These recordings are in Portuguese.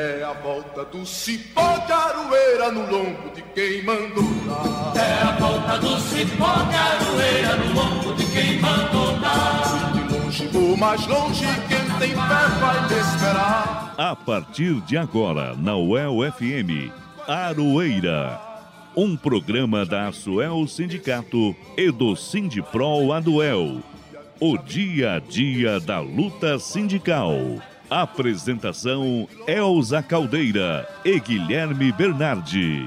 É a volta do cipó de aroeira no lombo de quem mandou dar. É a volta do cipó de aroeira no lombo de quem mandou dar. De longe ou mais longe, quem tem fé vai me esperar. A partir de agora, na UEL FM, Aroeira. Um programa da Asuel Sindicato e do Sindipro Aduel. O dia a dia da luta sindical. Apresentação Elza Caldeira e Guilherme Bernardi.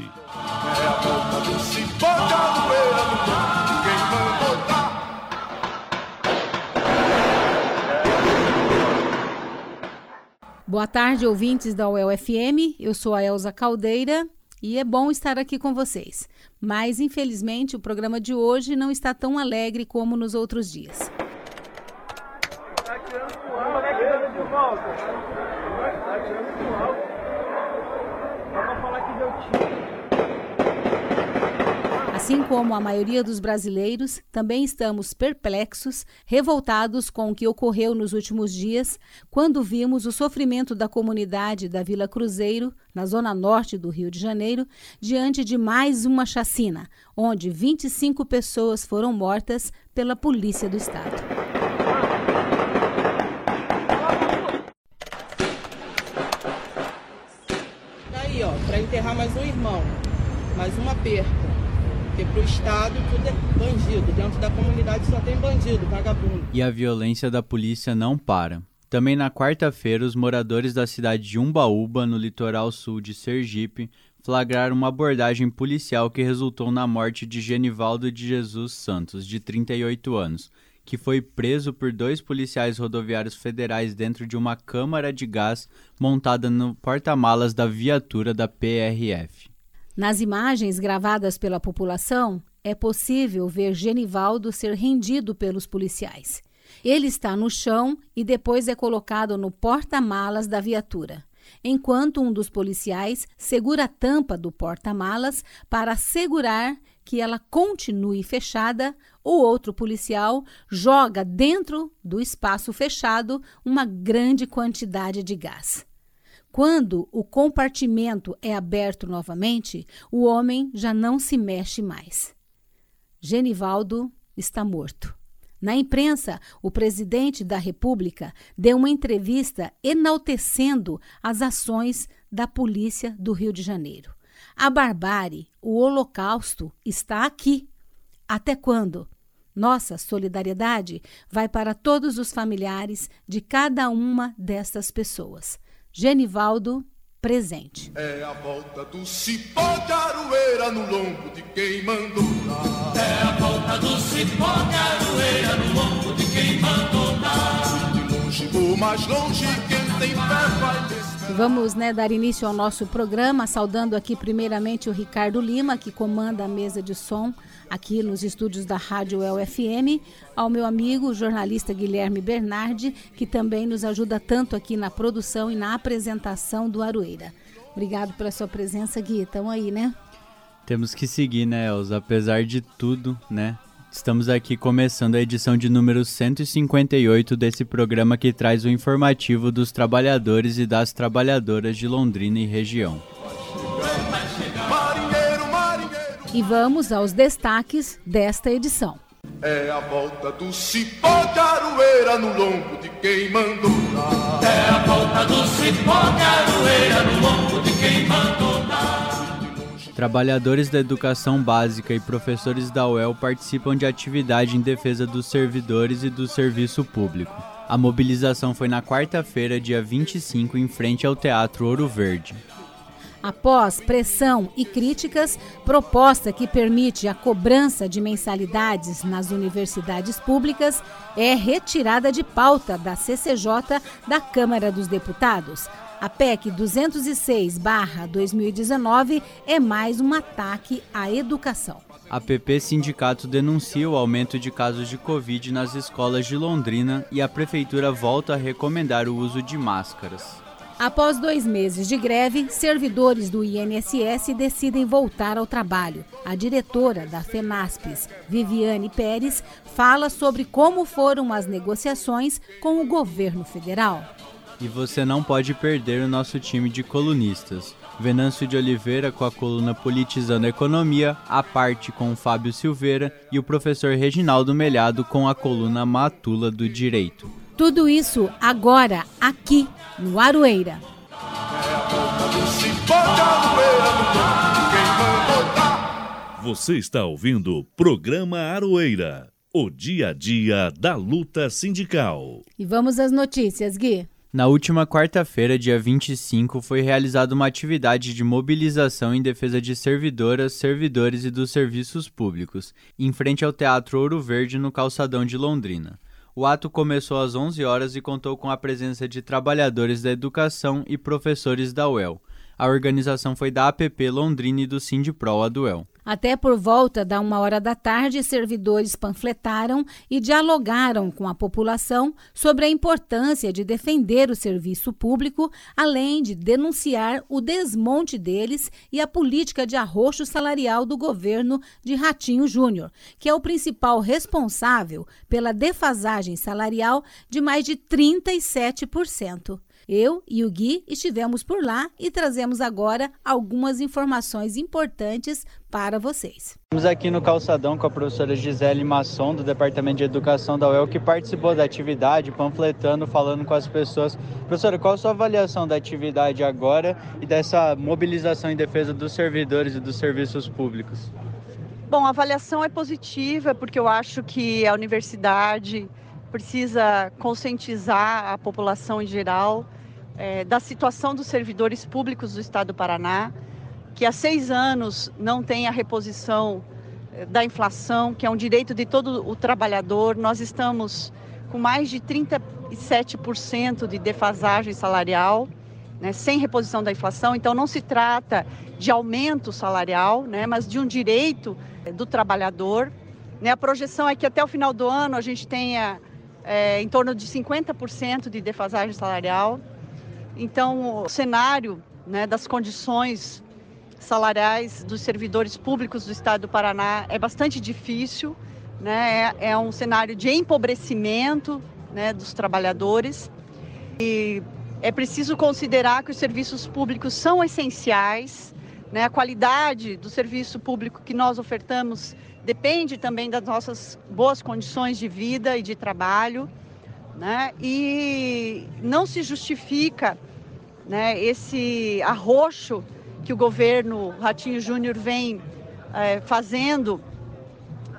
Boa tarde, ouvintes da UEL FM. Eu sou a Elza Caldeira e é bom estar aqui com vocês. Mas, infelizmente, o programa de hoje não está tão alegre como nos outros dias. Tá tirando pro alto. Tá tirando de volta. Tá tirando pro alto. Só pra falar que deu tiro. Assim como a maioria dos brasileiros, também estamos perplexos, revoltados com o que ocorreu nos últimos dias, quando vimos o sofrimento da comunidade da Vila Cruzeiro, na zona norte do Rio de Janeiro, diante de mais uma chacina, onde 25 pessoas foram mortas pela Polícia do Estado. Ó, para enterrar mais um irmão, mais uma perca. Porque pro Estado tudo é bandido, dentro da comunidade só tem bandido, vagabundo. E a violência da polícia não para. Também na quarta-feira, os moradores da cidade de Umbaúba, no litoral sul de Sergipe, flagraram uma abordagem policial que resultou na morte de Genivaldo de Jesus Santos, de 38 anos, que foi preso por dois policiais rodoviários federais dentro de uma câmara de gás montada no porta-malas da viatura da PRF. Nas imagens gravadas pela população, é possível ver Genivaldo ser rendido pelos policiais. Ele está no chão e depois é colocado no porta-malas da viatura, enquanto um dos policiais segura a tampa do porta-malas para assegurar que ela continue fechada, o outro policial joga dentro do espaço fechado uma grande quantidade de gás. Quando o compartimento é aberto novamente, o homem já não se mexe mais. Genivaldo está morto. Na imprensa, o presidente da República deu uma entrevista enaltecendo as ações da polícia do Rio de Janeiro. A barbárie, o holocausto está aqui. Até quando? Nossa solidariedade vai para todos os familiares de cada uma destas pessoas. Genivaldo, presente. É a volta do cipó de aroeira no lombo de quem mandou dar. É a volta do cipó de aroeira no lombo de quem mandou dar. De longe ou mais longe, quem tem fé vai esperar. Vamos né, dar início ao nosso programa, saudando aqui primeiramente o Ricardo Lima, que comanda a mesa de som aqui nos estúdios da Rádio El FM, ao meu amigo, jornalista Guilherme Bernardi, que também nos ajuda tanto aqui na produção e na apresentação do Aroeira. Obrigado pela sua presença, Gui. Estamos aí, né? Temos que seguir, né, Elza? Apesar de tudo, né? Estamos aqui começando a edição de número 158 desse programa que traz o informativo dos trabalhadores e das trabalhadoras de Londrina e região. E vamos aos destaques desta edição. É a volta do cipó de aroeira no lombo de quem mandou dar. É a volta do cipó de aroeira no lombo de quem mandou dar. Trabalhadores da educação básica e professores da UEL participam de atividade em defesa dos servidores e do serviço público. A mobilização foi na quarta-feira, dia 25, em frente ao Teatro Ouro Verde. Após pressão e críticas, proposta que permite a cobrança de mensalidades nas universidades públicas é retirada de pauta da CCJ da Câmara dos Deputados. A PEC 206-2019 é mais um ataque à educação. A PP Sindicato denuncia o aumento de casos de Covid nas escolas de Londrina e a prefeitura volta a recomendar o uso de máscaras. Após dois meses de greve, servidores do INSS decidem voltar ao trabalho. A diretora da FENASPES, Viviane Pérez, fala sobre como foram as negociações com o governo federal. E você não pode perder o nosso time de colunistas. Venâncio de Oliveira com a coluna Politizando a Economia, a parte com Fábio Silveira e o professor Reginaldo Melhado com a coluna Matula do Direito. Tudo isso agora, aqui no Aroeira. Você está ouvindo o programa Aroeira, o dia a dia da luta sindical. E vamos às notícias, Gui. Na última quarta-feira, dia 25, foi realizada uma atividade de mobilização em defesa de servidoras, servidores e dos serviços públicos, em frente ao Teatro Ouro Verde, no calçadão de Londrina. O ato começou às 11 horas e contou com a presença de trabalhadores da educação e professores da UEL. A organização foi da APP Londrina e do Sindipro Aduel. Até por volta da uma hora da tarde, servidores panfletaram e dialogaram com a população sobre a importância de defender o serviço público, além de denunciar o desmonte deles e a política de arroxo salarial do governo de Ratinho Júnior, que é o principal responsável pela defasagem salarial de mais de 37%. Eu e o Gui estivemos por lá e trazemos agora algumas informações importantes para vocês. Estamos aqui no calçadão com a professora Gisele Masson, do Departamento de Educação da UEL, que participou da atividade, panfletando, falando com as pessoas. Professora, qual a sua avaliação da atividade agora e dessa mobilização em defesa dos servidores e dos serviços públicos? Bom, a avaliação é positiva, porque eu acho que a universidade precisa conscientizar a população em geral é, da situação dos servidores públicos do Estado do Paraná, que há seis anos não tem a reposição é, da inflação, que é um direito de todo o trabalhador. Nós estamos com mais de 37% de defasagem salarial, né, sem reposição da inflação. Então, não se trata de aumento salarial, né, mas de um direito é, do trabalhador. Né, a projeção é que até o final do ano a gente tenha é, em torno de 50% de defasagem salarial. Então, o cenário né, das condições salariais dos servidores públicos do Estado do Paraná é bastante difícil, né? é, é um cenário de empobrecimento né, dos trabalhadores. E é preciso considerar que os serviços públicos são essenciais, né? a qualidade do serviço público que nós ofertamos depende também das nossas boas condições de vida e de trabalho né? E não se justifica, né, esse arroxo que o governo Ratinho Júnior vem é, fazendo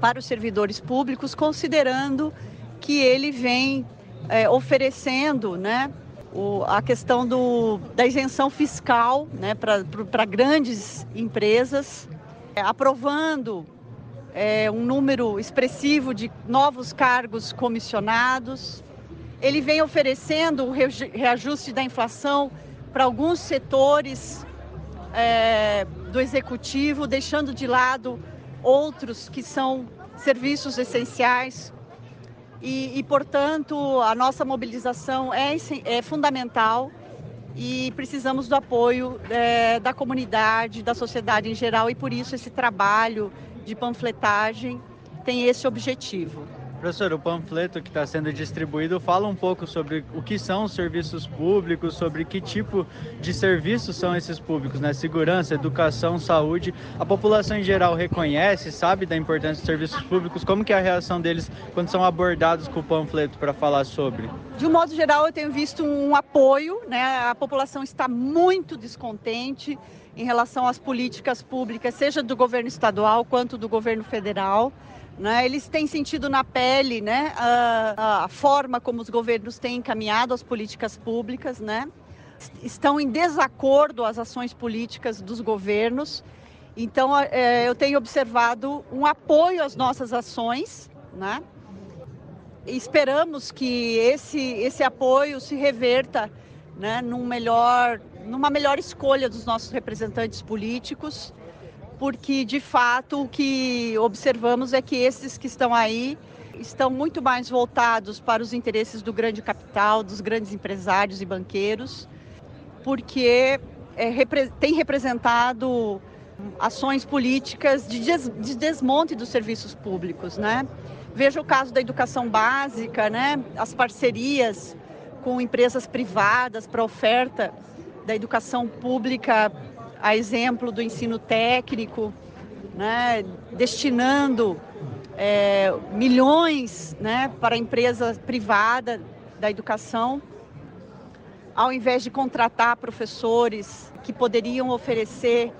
para os servidores públicos, considerando que ele vem é, oferecendo, né, o, a questão do, da isenção fiscal, né, para grandes empresas, é, aprovando é, um número expressivo de novos cargos comissionados, ele vem oferecendo o reajuste da inflação para alguns setores é, do executivo, deixando de lado outros que são serviços essenciais. E, e portanto, a nossa mobilização é, é, fundamental e precisamos do apoio é, da comunidade, da sociedade em geral, e por isso esse trabalho de panfletagem tem esse objetivo. Professor, o panfleto que está sendo distribuído fala um pouco sobre o que são os serviços públicos, sobre que tipo de serviços são esses públicos, né? Segurança, educação, saúde. A população em geral reconhece, sabe da importância dos serviços públicos. Como que é a reação deles quando são abordados com o panfleto para falar sobre? De um modo geral, eu tenho visto um apoio, né? A população está muito descontente em relação às políticas públicas, seja do governo estadual quanto do governo federal. Né? Eles têm sentido na pele né, a, a, forma como os governos têm encaminhado as políticas públicas, né? estão em desacordo as ações políticas dos governos. Então, é, eu tenho observado um apoio às nossas ações, né? esperamos que esse, esse apoio se reverta né, num melhor, numa melhor escolha dos nossos representantes políticos porque de fato o que observamos é que esses que estão aí estão muito mais voltados para os interesses do grande capital, dos grandes empresários e banqueiros, porque é, repre tem representado ações políticas de, des de desmonte dos serviços públicos, né? Veja o caso da educação básica, né? As parcerias com empresas privadas para oferta da educação pública, a exemplo do ensino técnico, né, destinando é, milhões né, para a empresa privada da educação, ao invés de contratar professores que poderiam oferecer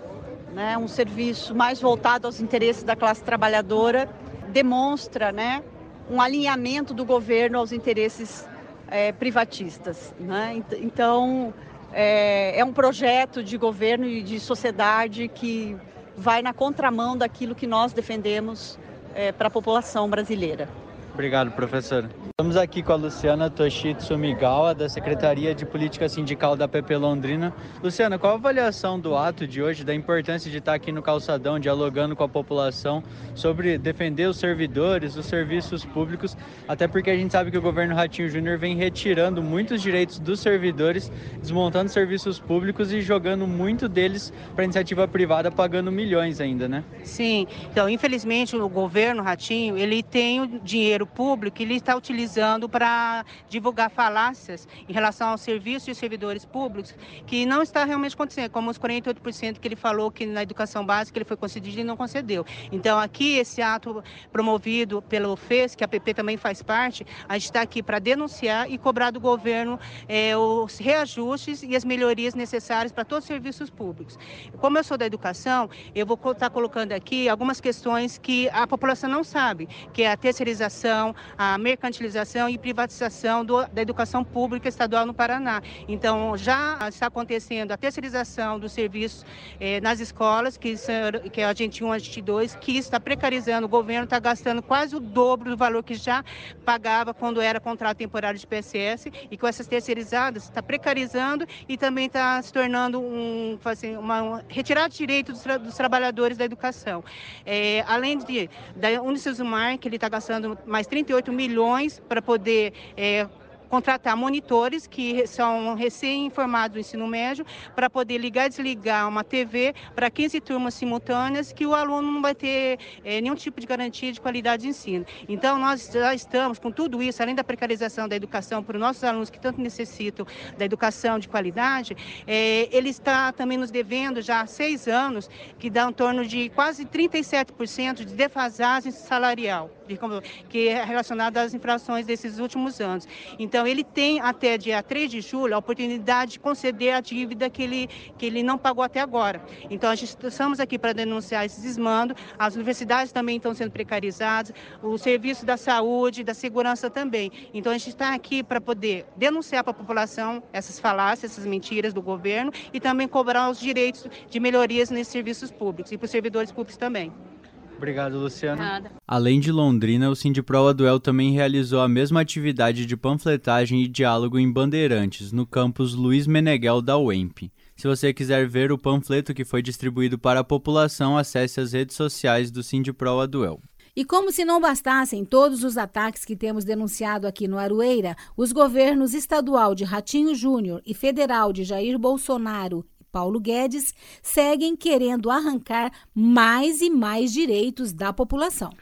né, um serviço mais voltado aos interesses da classe trabalhadora, demonstra né, um alinhamento do governo aos interesses é, privatistas. Né? Então, é, é um projeto de governo e de sociedade que vai na contramão daquilo que nós defendemos é, para a população brasileira. Obrigado, professor. Estamos aqui com a Luciana Toshitsu Migawa, da Secretaria de Política Sindical da PP Londrina. Luciana, qual a avaliação do ato de hoje, da importância de estar aqui no calçadão, dialogando com a população sobre defender os servidores, os serviços públicos, até porque a gente sabe que o governo Ratinho Júnior vem retirando muitos direitos dos servidores, desmontando serviços públicos e jogando muito deles para iniciativa privada, pagando milhões ainda, né? Sim. Então, infelizmente, o governo Ratinho, ele tem o dinheiro público que ele está utilizando para divulgar falácias em relação aos serviços e servidores públicos, que não está realmente acontecendo, como os 48% que ele falou que na educação básica ele foi concedido e não concedeu. Então, aqui, esse ato promovido pelo FES, que a PP também faz parte, a gente está aqui para denunciar e cobrar do governo é, os reajustes e as melhorias necessárias para todos os serviços públicos. Como eu sou da educação, eu vou estar colocando aqui algumas questões que a população não sabe, que é a terceirização, a mercantilização e privatização do, da educação pública estadual no Paraná. Então, já está acontecendo a terceirização dos serviços eh, nas escolas, que, que é a gente 1, a gente 2, que está precarizando, o governo está gastando quase o dobro do valor que já pagava quando era contrato temporário de PSS, e com essas terceirizadas está precarizando e também está se tornando um, assim, uma, uma retirada de direitos dos, dos, trabalhadores da educação. É, além de, da Unicesumar, que ele está gastando mais 38 milhões para poder é, contratar monitores que são recém-formados do ensino médio para poder ligar e desligar uma TV para 15 turmas simultâneas que o aluno não vai ter é, nenhum tipo de garantia de qualidade de ensino. Então, nós já estamos com tudo isso, além da precarização da educação para os nossos alunos que tanto necessitam da educação de qualidade, é, ele está também nos devendo já há seis anos, que dá em torno de quase 37% de defasagem salarial, que é relacionada às infrações desses últimos anos. Então, então, ele tem até dia 3 de julho a oportunidade de conceder a dívida que ele, que ele não pagou até agora. Então, a gente, estamos aqui para denunciar esse desmando. As universidades também estão sendo precarizadas, o serviço da saúde, da segurança também. Então, a gente está aqui para poder denunciar para a população essas falácias, essas mentiras do governo e também cobrar os direitos de melhorias nesses serviços públicos e para os servidores públicos também. Obrigado, Luciano. Nada. Além de Londrina, o Sindipro Aduel também realizou a mesma atividade de panfletagem e diálogo em Bandeirantes, no campus Luiz Meneghel da UEMP. Se você quiser ver o panfleto que foi distribuído para a população, acesse as redes sociais do Sindipro Aduel. E como se não bastassem todos os ataques que temos denunciado aqui no Arueira, os governos estadual de Ratinho Júnior e federal de Jair Bolsonaro Paulo Guedes seguem querendo arrancar mais e mais direitos da população.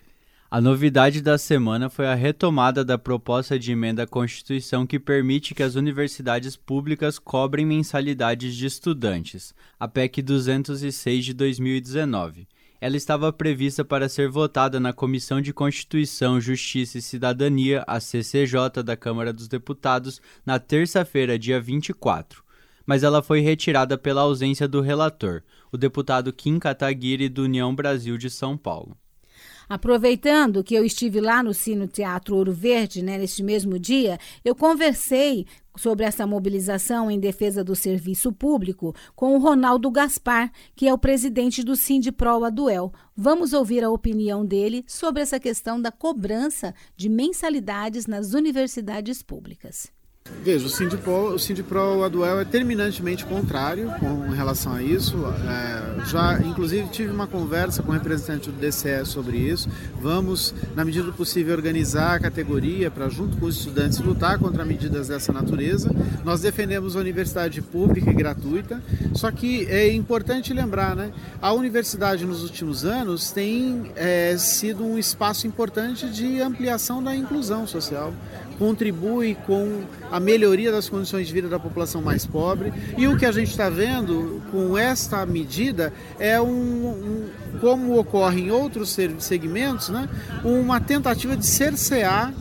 A novidade da semana foi a retomada da proposta de emenda à Constituição que permite que as universidades públicas cobrem mensalidades de estudantes, a PEC 206 de 2019. Ela estava prevista para ser votada na Comissão de Constituição, Justiça e Cidadania, a CCJ da Câmara dos Deputados, na terça-feira, dia 24 mas ela foi retirada pela ausência do relator, o deputado Kim Kataguiri do União Brasil de São Paulo. Aproveitando que eu estive lá no Cine Teatro Ouro Verde, né, neste mesmo dia, eu conversei sobre essa mobilização em defesa do serviço público com o Ronaldo Gaspar, que é o presidente do Sindipro Aduel. Vamos ouvir a opinião dele sobre essa questão da cobrança de mensalidades nas universidades públicas. Veja, o Sindipro, o Sindipro Aduel é terminantemente contrário com relação a isso. É, já, inclusive, tive uma conversa com o representante do DCE sobre isso. Vamos, na medida do possível, organizar a categoria para, junto com os estudantes, lutar contra medidas dessa natureza. Nós defendemos a universidade pública e gratuita, só que é importante lembrar, né? A universidade, nos últimos anos, tem é, sido um espaço importante de ampliação da inclusão social contribui com a melhoria das condições de vida da população mais pobre. E o que a gente está vendo com esta medida é um, um, como ocorre em outros segmentos, né, uma tentativa de cercear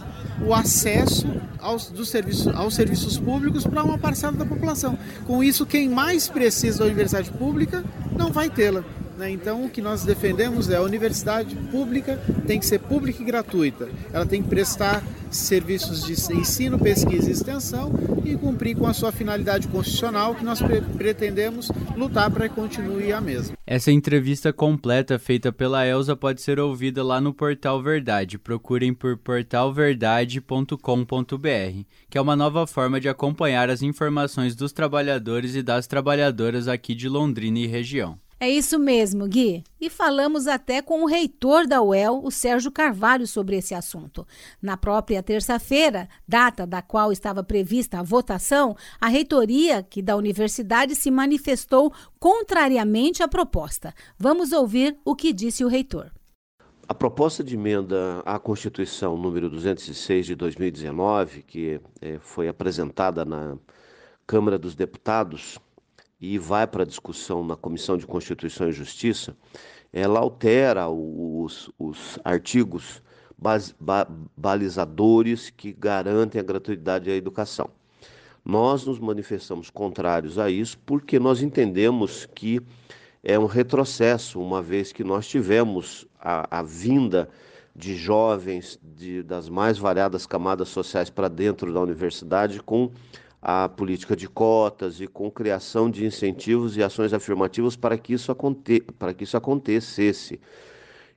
o acesso aos, do serviço, aos serviços públicos para uma parcela da população. Com isso, quem mais precisa da universidade pública não vai tê-la. Né? Então, o que nós defendemos é a universidade pública tem que ser pública e gratuita. Ela tem que prestar serviços de ensino, pesquisa e extensão e cumprir com a sua finalidade constitucional que nós pre pretendemos lutar para que continue a mesma. Essa entrevista completa feita pela Elsa pode ser ouvida lá no Portal Verdade. Procurem por portalverdade.com.br, que é uma nova forma de acompanhar as informações dos trabalhadores e das trabalhadoras aqui de Londrina e região. É isso mesmo, Gui. E falamos até com o reitor da UEL, o Sérgio Carvalho, sobre esse assunto. Na própria terça-feira, data da qual estava prevista a votação, a reitoria que da universidade se manifestou contrariamente à proposta. Vamos ouvir o que disse o reitor. A proposta de emenda à Constituição número 206 de 2019, que eh, foi apresentada na Câmara dos Deputados, e vai para discussão na Comissão de Constituição e Justiça, ela altera os, os artigos base, ba, balizadores que garantem a gratuidade da educação. Nós nos manifestamos contrários a isso porque nós entendemos que é um retrocesso, uma vez que nós tivemos a, a vinda de jovens de, das mais variadas camadas sociais para dentro da universidade com a política de cotas e com criação de incentivos e ações afirmativas para que isso, aconte para que isso acontecesse.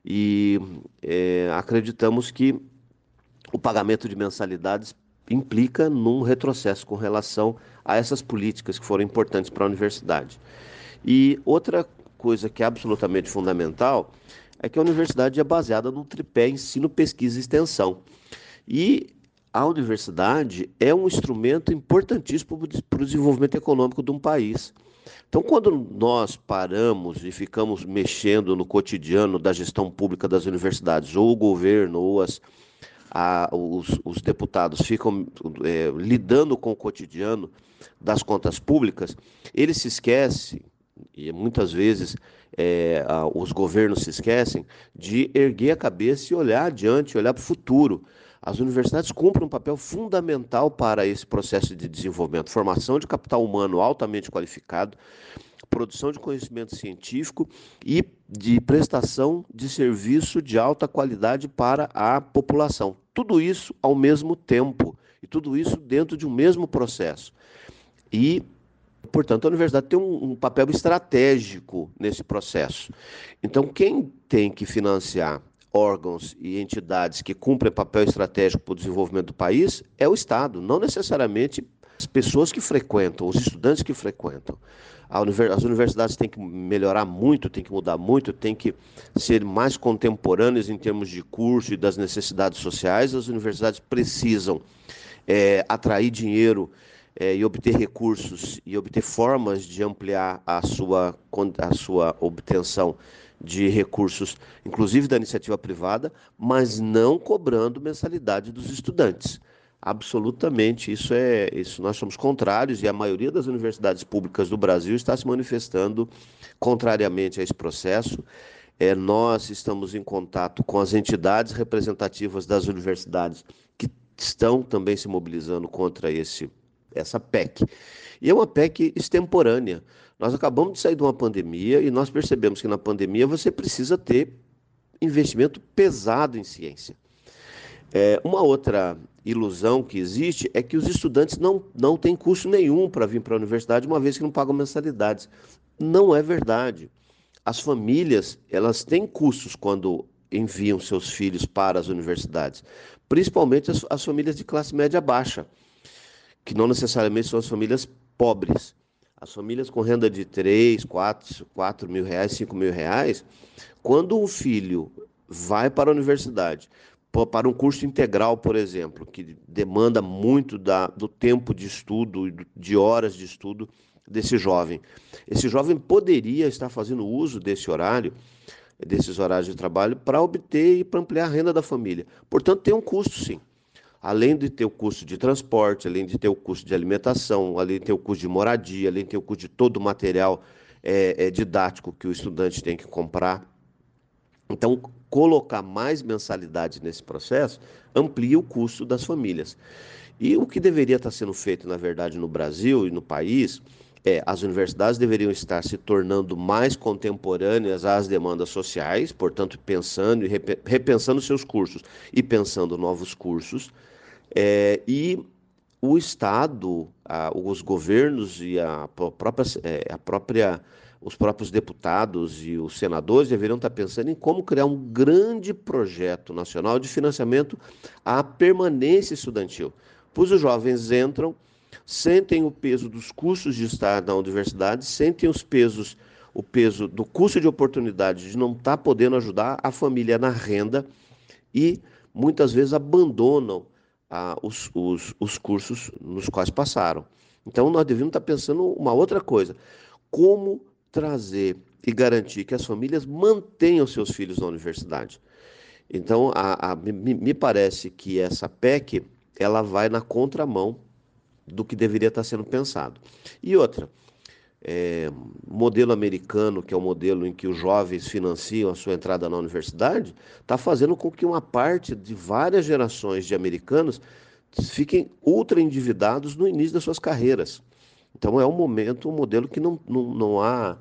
E é, acreditamos que o pagamento de mensalidades implica num retrocesso com relação a essas políticas que foram importantes para a universidade. E outra coisa que é absolutamente fundamental é que a universidade é baseada no tripé ensino, pesquisa e extensão. E a universidade é um instrumento importantíssimo para o desenvolvimento econômico de um país. Então, quando nós paramos e ficamos mexendo no cotidiano da gestão pública das universidades, ou o governo, ou as, a, os, os, deputados ficam é, lidando com o cotidiano das contas públicas, eles se esquecem, e muitas vezes é, os governos se esquecem, de erguer a cabeça e olhar adiante, olhar para o futuro. As universidades cumprem um papel fundamental para esse processo de desenvolvimento, formação de capital humano altamente qualificado, produção de conhecimento científico e de prestação de serviço de alta qualidade para a população. Tudo isso ao mesmo tempo e tudo isso dentro de um mesmo processo. E Portanto, a universidade tem um, um, papel estratégico nesse processo. Então, quem tem que financiar órgãos e entidades que cumprem papel estratégico para o desenvolvimento do país é o Estado, não necessariamente as pessoas que frequentam, os estudantes que frequentam. As universidades têm que melhorar muito, têm que mudar muito, têm que ser mais contemporâneas em termos de curso e das necessidades sociais. As universidades precisam é, atrair dinheiro é, e obter recursos e obter formas de ampliar a sua, a sua obtenção de recursos, inclusive da iniciativa privada, mas não cobrando mensalidade dos estudantes. Absolutamente, isso é isso. Nós somos contrários e a maioria das universidades públicas do Brasil está se manifestando contrariamente a esse processo. É, nós estamos em contato com as entidades representativas das universidades que estão também se mobilizando contra esse essa PEC. E é uma PEC extemporânea. Nós acabamos de sair de uma pandemia e nós percebemos que na pandemia você precisa ter investimento pesado em ciência. É, uma outra ilusão que existe é que os estudantes não, não têm custo nenhum para vir para a universidade, uma vez que não pagam mensalidades. Não é verdade. As famílias elas têm custos quando enviam seus filhos para as universidades, principalmente as, as famílias de classe média baixa que não necessariamente são as famílias pobres. As famílias com renda de 3, 4, 4 mil reais, 5 mil reais, quando o filho vai para a universidade, para um curso integral, por exemplo, que demanda muito da, do tempo de estudo, de horas de estudo desse jovem. Esse jovem poderia estar fazendo uso desse horário, desses horários de trabalho, para obter e para ampliar a renda da família. Portanto, tem um custo, sim. Além de ter o custo de transporte, além de ter o custo de alimentação, além de ter o custo de moradia, além de ter o custo de todo o material é, é, didático que o estudante tem que comprar. Então, colocar mais mensalidade nesse processo amplia o custo das famílias. E o que deveria estar sendo feito, na verdade, no Brasil e no país, é as universidades deveriam estar se tornando mais contemporâneas às demandas sociais, portanto, pensando e repensando seus cursos e pensando novos cursos. É, e o Estado, a, os governos e a própria, é, a própria, os próprios deputados e os senadores deveriam estar pensando em como criar um grande projeto nacional de financiamento à permanência estudantil. Pois os jovens entram, sentem o peso dos custos de estar na universidade, sentem os pesos, o peso do custo de oportunidade de não estar podendo ajudar a família na renda e muitas vezes abandonam ah, os, os, os cursos nos quais passaram. Então, nós devemos estar pensando uma outra coisa: como trazer e garantir que as famílias mantenham seus filhos na universidade. Então, a, a, me, me, parece que essa PEC ela vai na contramão do que deveria estar sendo pensado. E outra, é, modelo americano, que é o modelo em que os jovens financiam a sua entrada na universidade, está fazendo com que uma parte de várias gerações de americanos fiquem ultra endividados no início das suas carreiras. Então é um momento, um modelo que não, não, não há,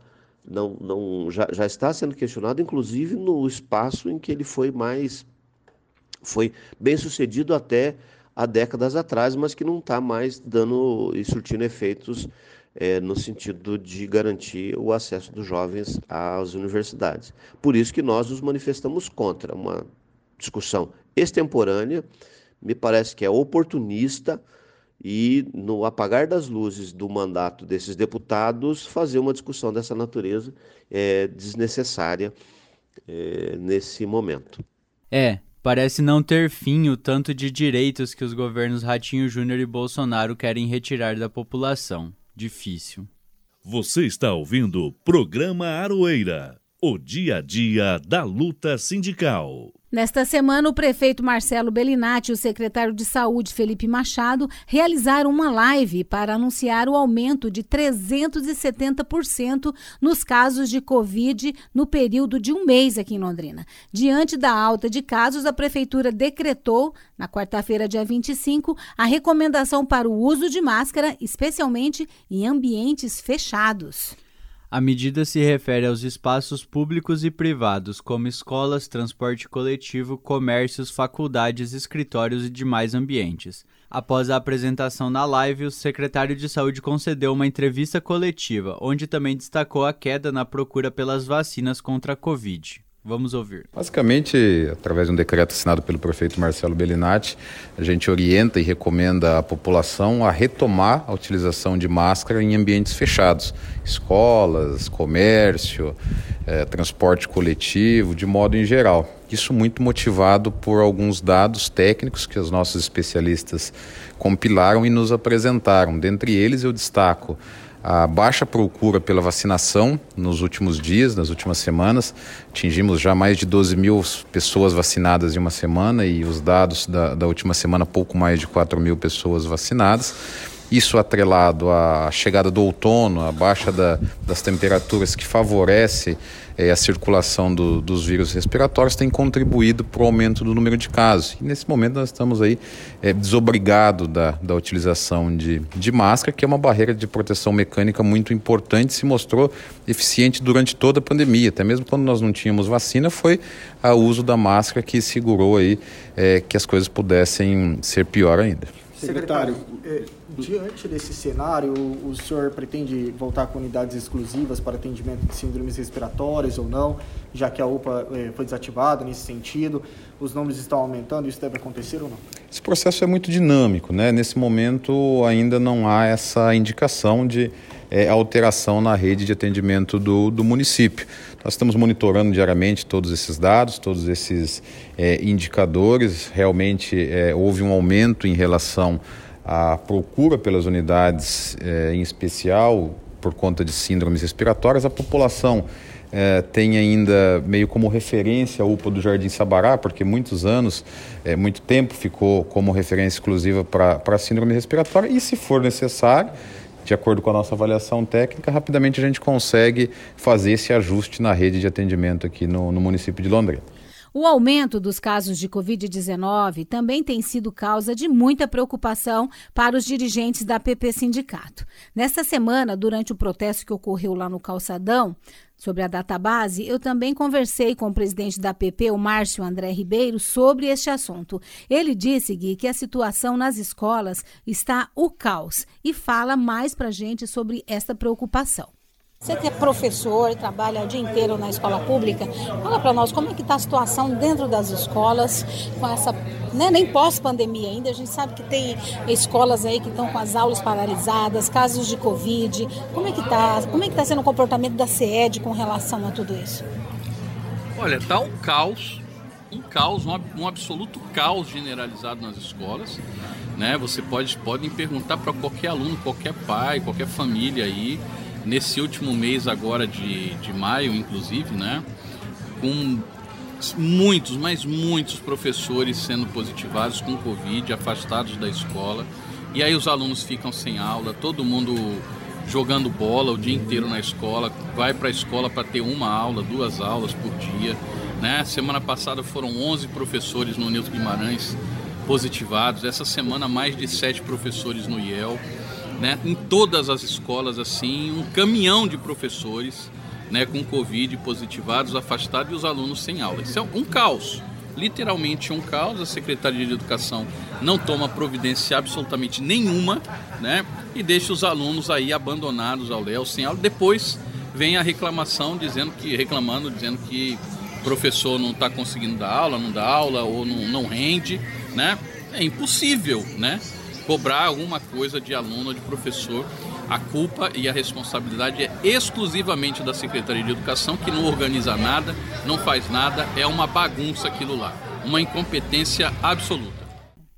não, não, já, já está sendo questionado, inclusive no espaço em que ele foi mais, foi bem sucedido até há décadas atrás, mas que não está mais dando e surtindo efeitos é, no sentido de garantir o acesso dos jovens às universidades. Por isso que nós nos manifestamos contra uma discussão extemporânea, me parece que é oportunista e, no apagar das luzes do mandato desses deputados, fazer uma discussão dessa natureza é desnecessária é, nesse momento. É, parece não ter fim o tanto de direitos que os governos Ratinho Júnior e Bolsonaro querem retirar da população difícil. Você está ouvindo o programa Aroeira, o dia a dia da luta sindical. Nesta semana, o prefeito Marcelo Bellinati e o secretário de Saúde Felipe Machado realizaram uma live para anunciar o aumento de 370% nos casos de Covid no período de um mês aqui em Londrina. Diante da alta de casos, a prefeitura decretou, na quarta-feira, dia 25, a recomendação para o uso de máscara, especialmente em ambientes fechados. A medida se refere aos espaços públicos e privados, como escolas, transporte coletivo, comércios, faculdades, escritórios e demais ambientes. Após a apresentação na live, o secretário de Saúde concedeu uma entrevista coletiva, onde também destacou a queda na procura pelas vacinas contra a Covid. Vamos ouvir. Basicamente, através de um decreto assinado pelo prefeito Marcelo Bellinati, a gente orienta e recomenda à população a retomar a utilização de máscara em ambientes fechados, escolas, comércio, eh, transporte coletivo, de modo em geral. Isso muito motivado por alguns dados técnicos que os nossos especialistas compilaram e nos apresentaram. Dentre eles, eu destaco a baixa procura pela vacinação nos últimos dias, nas últimas semanas. Atingimos já mais de 12 mil pessoas vacinadas em uma semana e os dados da, da última semana, pouco mais de 4 mil pessoas vacinadas. Isso atrelado à chegada do outono, a baixa da, das temperaturas que favorece é, a circulação do, dos vírus respiratórios tem contribuído para o aumento do número de casos. E nesse momento nós estamos aí é, desobrigados da, da utilização de, de máscara, que é uma barreira de proteção mecânica muito importante, se mostrou eficiente durante toda a pandemia. Até mesmo quando nós não tínhamos vacina, foi o uso da máscara que segurou aí é, que as coisas pudessem ser pior ainda. Secretário, é, diante desse cenário, o senhor pretende voltar com unidades exclusivas para atendimento de síndromes respiratórias ou não, já que a UPA é, foi desativada nesse sentido? Os nomes estão aumentando, isso deve acontecer ou não? Esse processo é muito dinâmico, né? Nesse momento ainda não há essa indicação de é, alteração na rede de atendimento do, do município. Nós estamos monitorando diariamente todos esses dados, todos esses é, indicadores. Realmente é, houve um aumento em relação à procura pelas unidades, é, em especial por conta de síndromes respiratórias. A população é, tem ainda meio como referência a UPA do Jardim Sabará, porque muitos anos, é, muito tempo ficou como referência exclusiva para síndrome respiratória, e se for necessário, de acordo com a nossa avaliação técnica, rapidamente a gente consegue fazer esse ajuste na rede de atendimento aqui no, no município de Londrina. O aumento dos casos de Covid-19 também tem sido causa de muita preocupação para os dirigentes da PP Sindicato. Nesta semana, durante o protesto que ocorreu lá no Calçadão, sobre a database, eu também conversei com o presidente da PP, o Márcio André Ribeiro, sobre este assunto. Ele disse, Gui, que a situação nas escolas está o caos e fala mais para gente sobre esta preocupação. Você que é professor trabalha o dia inteiro na escola pública, fala para nós como é que está a situação dentro das escolas com essa, né, nem pós-pandemia ainda, a gente sabe que tem escolas aí que estão com as aulas paralisadas, casos de Covid, como é que está, como é que está sendo o comportamento da CED com relação a tudo isso? Olha, está um caos, um caos, um, um absoluto caos generalizado nas escolas, né? Você pode podem perguntar para qualquer aluno, qualquer pai, qualquer família aí, nesse último mês agora de, de maio, inclusive, né? Com muitos, mas muitos professores sendo positivados com Covid, afastados da escola. E aí os alunos ficam sem aula, todo mundo jogando bola o dia inteiro na escola, vai para a escola para ter uma aula, duas aulas por dia. Né? Semana passada foram 11 professores no Nilton Guimarães positivados, essa semana mais de sete professores no IEL né, em todas as escolas assim, um caminhão de professores né, com Covid positivados, afastados e os alunos sem aula. Isso é um caos, literalmente um caos. A Secretaria de Educação não toma providência absolutamente nenhuma né, e deixa os alunos aí abandonados ao léu, sem aula. Depois vem a reclamação dizendo que, reclamando, dizendo que o professor não está conseguindo dar aula, não dá aula ou não, não rende, né? É impossível, né? Cobrar alguma coisa de aluno de professor. A culpa e a responsabilidade é exclusivamente da Secretaria de Educação, que não organiza nada, não faz nada, é uma bagunça aquilo lá, uma incompetência absoluta.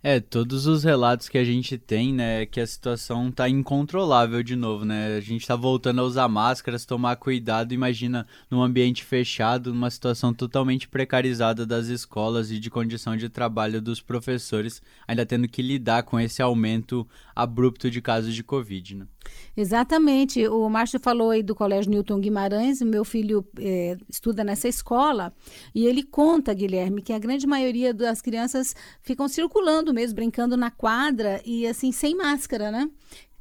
É, todos os relatos que a gente tem, né, que a situação tá incontrolável de novo, né? A gente tá voltando a usar máscaras, tomar cuidado, imagina num ambiente fechado, numa situação totalmente precarizada das escolas e de condição de trabalho dos professores, ainda tendo que lidar com esse aumento abrupto de casos de Covid, né? Exatamente. O Márcio falou aí do Colégio Newton Guimarães, meu filho é, estuda nessa escola, e ele conta, Guilherme, que a grande maioria das crianças ficam circulando mesmo, brincando na quadra e assim, sem máscara, né?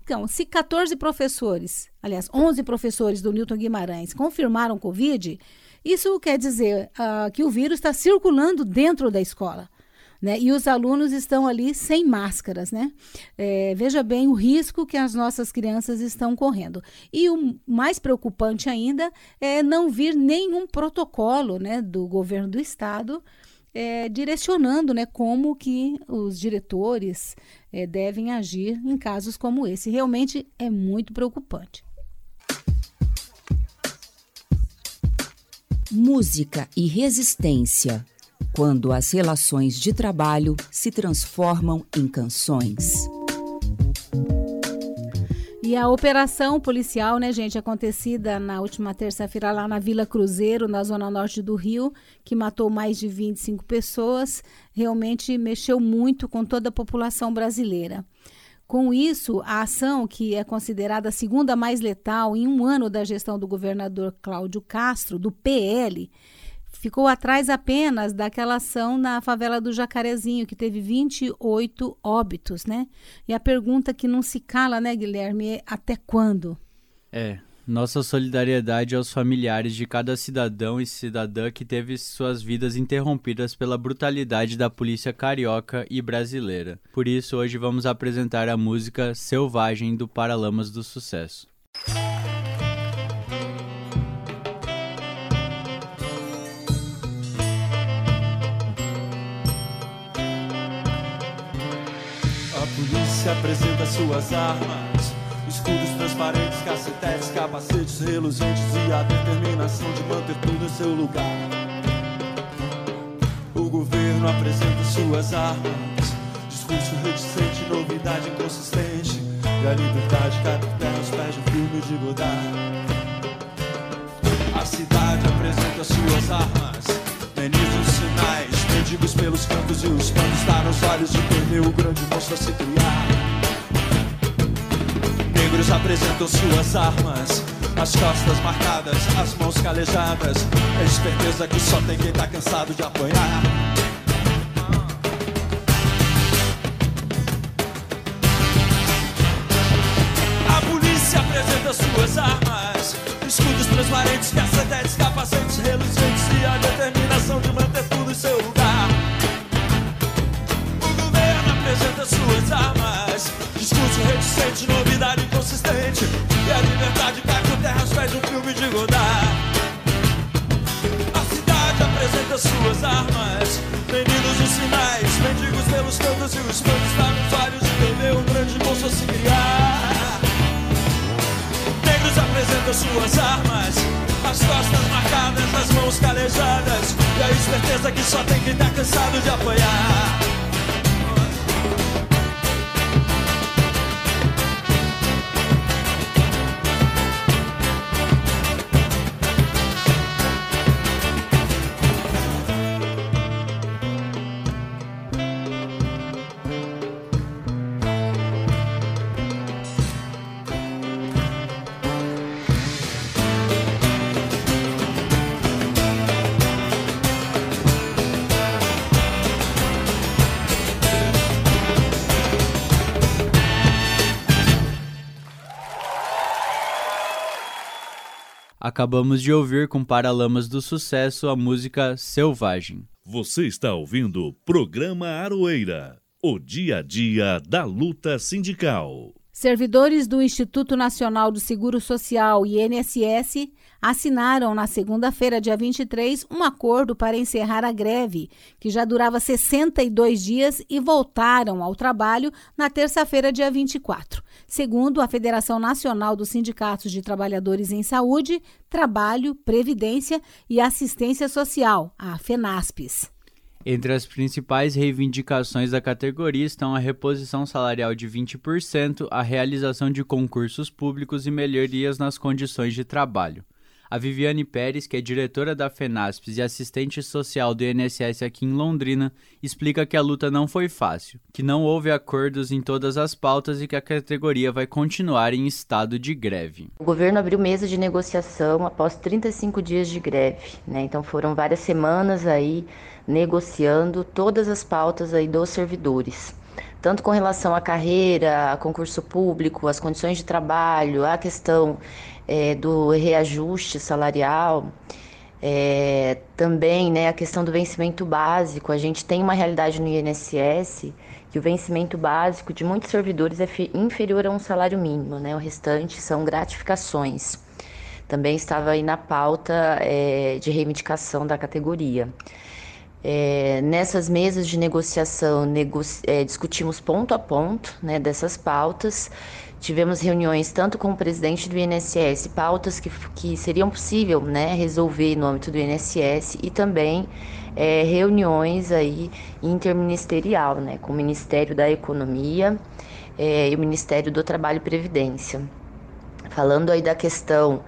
Então, se 14 professores, aliás, 11 professores do Newton Guimarães confirmaram Covid, isso quer dizer uh, que o vírus está circulando dentro da escola. Né? E os alunos estão ali sem máscaras, né? É, veja bem o risco que as nossas crianças estão correndo. E o mais preocupante ainda é não vir nenhum protocolo, né, do governo do estado é, direcionando, né, como que os diretores é, devem agir em casos como esse. Realmente é muito preocupante. Música e resistência quando as relações de trabalho se transformam em canções. E a operação policial, né, gente, acontecida na última terça-feira lá na Vila Cruzeiro, na zona norte do Rio, que matou mais de 25 pessoas, realmente mexeu muito com toda a população brasileira. Com isso, a ação, que é considerada a segunda mais letal em um ano da gestão do governador Cláudio Castro, do PL, ficou atrás apenas daquela ação na favela do Jacarezinho, que teve 28 óbitos, né? E a pergunta que não se cala, né, Guilherme, é até quando? É, nossa solidariedade aos familiares de cada cidadão e cidadã que teve suas vidas interrompidas pela brutalidade da polícia carioca e brasileira. Por isso, hoje vamos apresentar a música Selvagem do Paralamas do Sucesso. Apresenta suas armas. Escudos transparentes, cacetetes, capacetes reluzentes e a determinação de manter tudo em seu lugar. O governo apresenta suas armas. Discurso reticente, novidade inconsistente. E a liberdade cai por terra pés do filme de Godard. A cidade apresenta suas armas, menigos sinais, mendigos pelos cantos e os panos está nos olhos de vê o grande monstro a se criar. Negros apresentam suas armas, as costas marcadas, as mãos calejadas. É esperteza que só tem quem tá cansado de apanhar. A polícia apresenta suas armas, escudos transparentes, cacetetes, capacetes reluzentes e a determinação de manter tudo em seu lugar. O governo apresenta suas armas, discurso reticente, novidade suas armas, meninos os sinais, mendigos pelos cantos e os cantos olhos de vê um grande monstro a se criar. Negros apresentam suas armas, as costas marcadas, as mãos calejadas e a esperteza que só tem quem tá cansado de apanhar. Acabamos de ouvir com Paralamas do Sucesso a música Selvagem. Você está ouvindo o programa Aroeira, o dia a dia da luta sindical. Servidores do Instituto Nacional do Seguro Social, INSS, assinaram na segunda-feira, dia 23, um acordo para encerrar a greve, que já durava 62 dias, e voltaram ao trabalho na terça-feira, dia 24. Segundo a Federação Nacional dos Sindicatos de Trabalhadores em Saúde, Trabalho, Previdência e Assistência Social, a FENASPES. Entre as principais reivindicações da categoria estão a reposição salarial de 20%, a realização de concursos públicos e melhorias nas condições de trabalho. A Viviane Pérez, que é diretora da FENASPES e assistente social do INSS aqui em Londrina, explica que a luta não foi fácil, que não houve acordos em todas as pautas e que a categoria vai continuar em estado de greve. O governo abriu mesa de negociação após 35 dias de greve, né? Então foram várias semanas aí negociando todas as pautas aí dos servidores tanto com relação à carreira, a concurso público, as condições de trabalho, a questão é, do reajuste salarial, é, também né, a questão do vencimento básico. A gente tem uma realidade no INSS que o vencimento básico de muitos servidores é inferior a um salário mínimo, né? o restante são gratificações. Também estava aí na pauta é, de reivindicação da categoria. É, nessas mesas de negociação, nego é, discutimos ponto a ponto né, dessas pautas. Tivemos reuniões tanto com o presidente do INSS, pautas que, que seriam possível né, resolver no âmbito do INSS e também é, reuniões aí interministerial, né, com o Ministério da Economia é, e o Ministério do Trabalho e Previdência. Falando aí da questão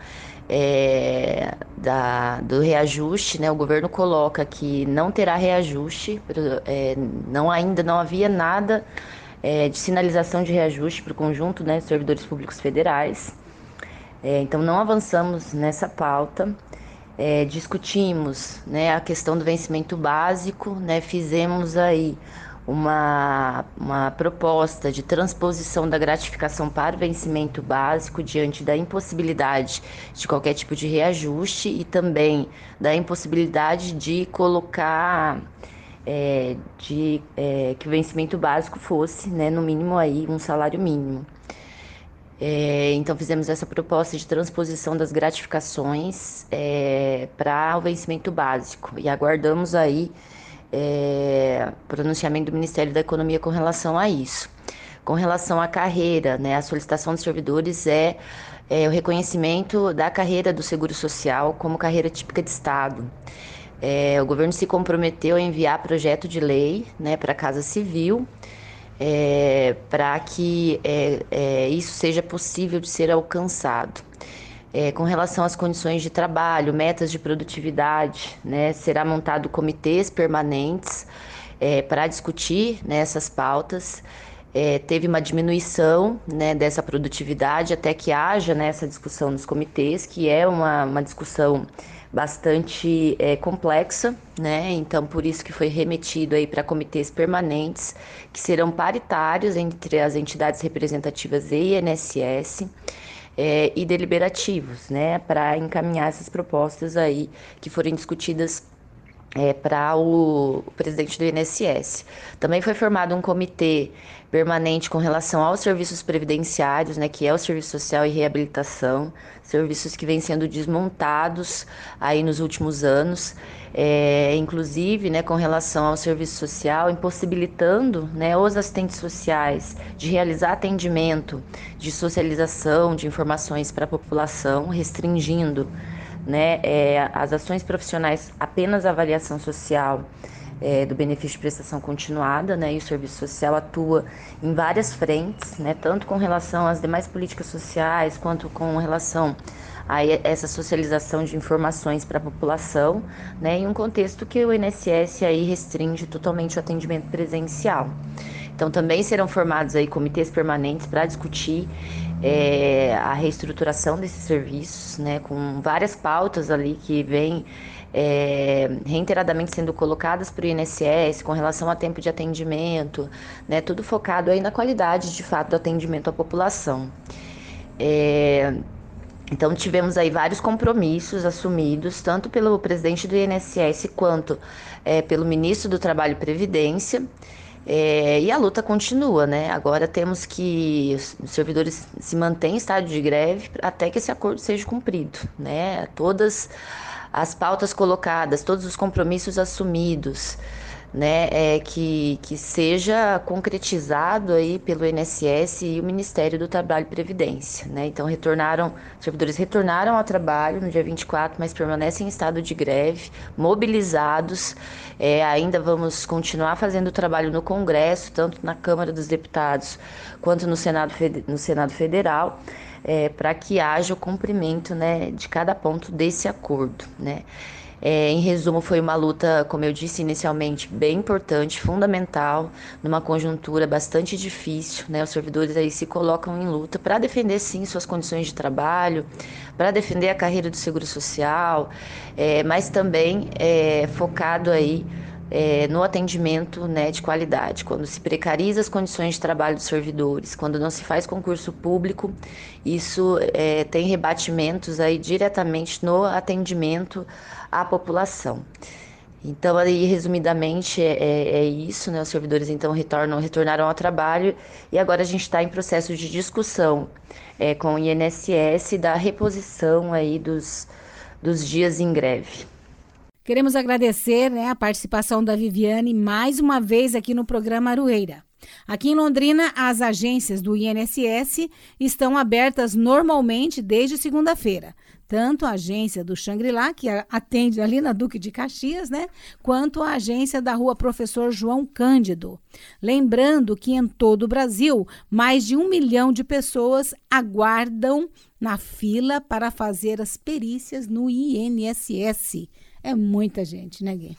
é, da, do reajuste, né, o governo coloca que não terá reajuste, é, não ainda não havia nada é, de sinalização de reajuste para o conjunto né, de servidores públicos federais. É, então não avançamos nessa pauta. É, discutimos né, a questão do vencimento básico, né, fizemos aí uma, uma proposta de transposição da gratificação para o vencimento básico diante da impossibilidade de qualquer tipo de reajuste e também da impossibilidade de colocar é, de é, que o vencimento básico fosse, né, no mínimo aí um salário mínimo. É, então fizemos essa proposta de transposição das gratificações é, para o vencimento básico e aguardamos aí é, pronunciamento do Ministério da Economia com relação a isso. Com relação à carreira, né, a solicitação dos servidores é, é o reconhecimento da carreira do Seguro Social como carreira típica de Estado. É, o governo se comprometeu a enviar projeto de lei né, para a Casa Civil é, para que é, é, isso seja possível de ser alcançado. É, com relação às condições de trabalho, metas de produtividade, né, será montado comitês permanentes é, para discutir né, essas pautas. Teve uma diminuição né, dessa produtividade até que haja né, essa discussão nos comitês, que é uma, uma discussão bastante é, complexa, né? Então por isso que foi remetido aí para comitês permanentes que serão paritários entre as entidades representativas e INSS é, e deliberativos, né, para encaminhar essas propostas aí que forem discutidas é, para o, presidente do INSS. Também foi formado um comitê permanente com relação aos serviços previdenciários, né, que é o serviço social e reabilitação, serviços que vêm sendo desmontados aí nos últimos anos é, inclusive né, com relação ao serviço social, impossibilitando né, os assistentes sociais de realizar atendimento, de socialização de informações para a população, restringindo né, é, as ações profissionais apenas avaliação social. É, do benefício de prestação continuada, né, e o serviço social atua em várias frentes, né, tanto com relação às demais políticas sociais, quanto com relação aí essa socialização de informações para a população, né, em um contexto que o INSS aí restringe totalmente o atendimento presencial. Então também serão formados aí comitês permanentes para discutir é, a reestruturação desses serviços, né, com várias pautas ali que vêm é, reiteradamente sendo colocadas para o INSS com relação a tempo de atendimento, né, tudo focado aí na qualidade de fato do atendimento à população. É, então tivemos aí vários compromissos assumidos, tanto pelo presidente do INSS quanto é, pelo ministro do Trabalho e Previdência. É, e a luta continua, né? Agora temos que os servidores se mantêm em estado de greve até que esse acordo seja cumprido, né? Todas as pautas colocadas, todos os compromissos assumidos, né, é, que, que seja concretizado aí pelo INSS e o Ministério do Trabalho e Previdência. Né? Então, retornaram, os servidores retornaram ao trabalho no dia 24, mas permanecem em estado de greve, mobilizados. É, ainda vamos continuar fazendo o trabalho no Congresso, tanto na Câmara dos Deputados quanto no Senado, no Senado Federal. É, para que haja o cumprimento né, de cada ponto desse acordo. Né? É, em resumo, foi uma luta, como eu disse inicialmente, bem importante, fundamental, numa conjuntura bastante difícil. Né? Os servidores aí se colocam em luta para defender, sim, suas condições de trabalho, para defender a carreira do seguro social, é, mas também é, focado aí é, no atendimento né, de qualidade, quando se precariza as condições de trabalho dos servidores, quando não se faz concurso público, isso é, tem rebatimentos aí diretamente no atendimento à população. Então, aí, resumidamente, é, é, é isso, né? Os servidores, então, retornam, retornaram ao trabalho e agora a gente está em processo de discussão é, com o INSS da reposição aí dos, dos dias em greve. Queremos agradecer né, a participação da Viviane mais uma vez aqui no programa Arueira. Aqui em Londrina, as agências do INSS estão abertas normalmente desde segunda-feira. Tanto a agência do Xangri-Lá, que atende ali na Duque de Caxias, né? Quanto a agência da rua Professor João Cândido. Lembrando que em todo o Brasil, mais de um milhão de pessoas aguardam na fila para fazer as perícias no INSS. É muita gente, né, Gui?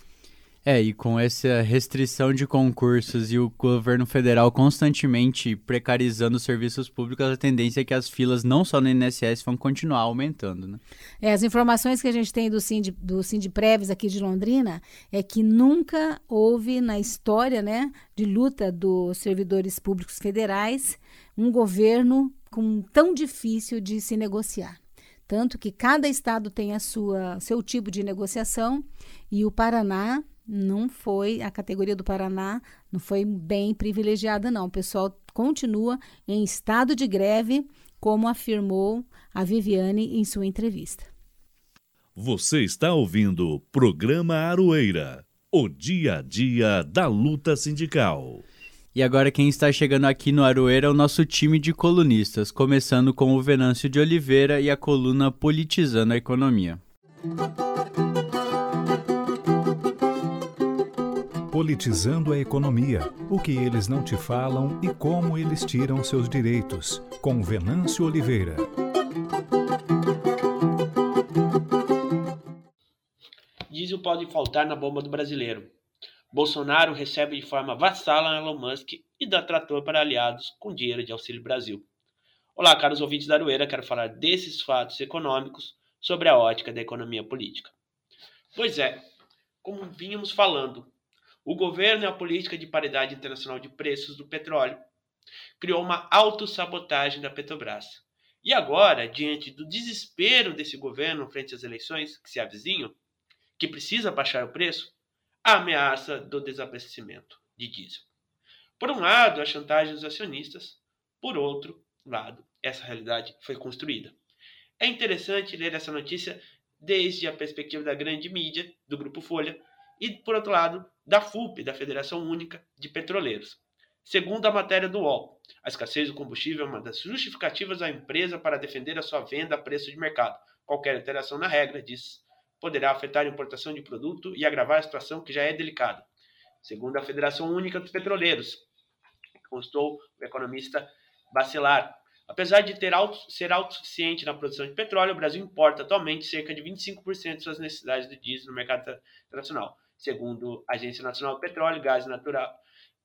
É, e com essa restrição de concursos e o governo federal constantemente precarizando os serviços públicos, a tendência é que as filas, não só no INSS, vão continuar aumentando, né? É, as informações que a gente tem do Sind, do Sindpreves aqui de Londrina é que nunca houve na história, né, de luta dos servidores públicos federais um governo com tão difícil de se negociar. Tanto que cada estado tem a sua seu tipo de negociação e o Paraná não foi, a categoria do Paraná não foi bem privilegiada, não. O pessoal continua em estado de greve, como afirmou a Viviane em sua entrevista. Você está ouvindo o programa Aroeira, o dia a dia da luta sindical. E agora quem está chegando aqui no Aroeira é o nosso time de colunistas, começando com o Venâncio de Oliveira e a coluna Politizando a Economia. Politizando a economia, o que eles não te falam e como eles tiram seus direitos, com Venâncio Oliveira. Diesel pode faltar na bomba do brasileiro. Bolsonaro recebe de forma vassala Elon Musk e dá trator para aliados com dinheiro de Auxílio Brasil. Olá, caros ouvintes da Arueira, quero falar desses fatos econômicos sobre a ótica da economia política. Pois é, como vínhamos falando, o governo e a política de paridade internacional de preços do petróleo criou uma autossabotagem da Petrobras. E agora, diante do desespero desse governo frente às eleições que se avizinham, que precisa baixar o preço, a ameaça do desabastecimento de diesel. Por um lado, a chantagem dos acionistas, por outro lado, essa realidade foi construída. É interessante ler essa notícia desde a perspectiva da grande mídia, do Grupo Folha, e, por outro lado, da FUP, da Federação Única de Petroleiros. Segundo a matéria do UOL, a escassez do combustível é uma das justificativas da empresa para defender a sua venda a preço de mercado. Qualquer alteração na regra, diz poderá afetar a importação de produto e agravar a situação que já é delicada. Segundo a Federação Única dos Petroleiros, constou o economista Bacelar. Apesar de ter auto, ser autossuficiente na produção de petróleo, o Brasil importa atualmente cerca de 25% de suas necessidades de diesel no mercado internacional, segundo a Agência Nacional do Petróleo, Gás Natural,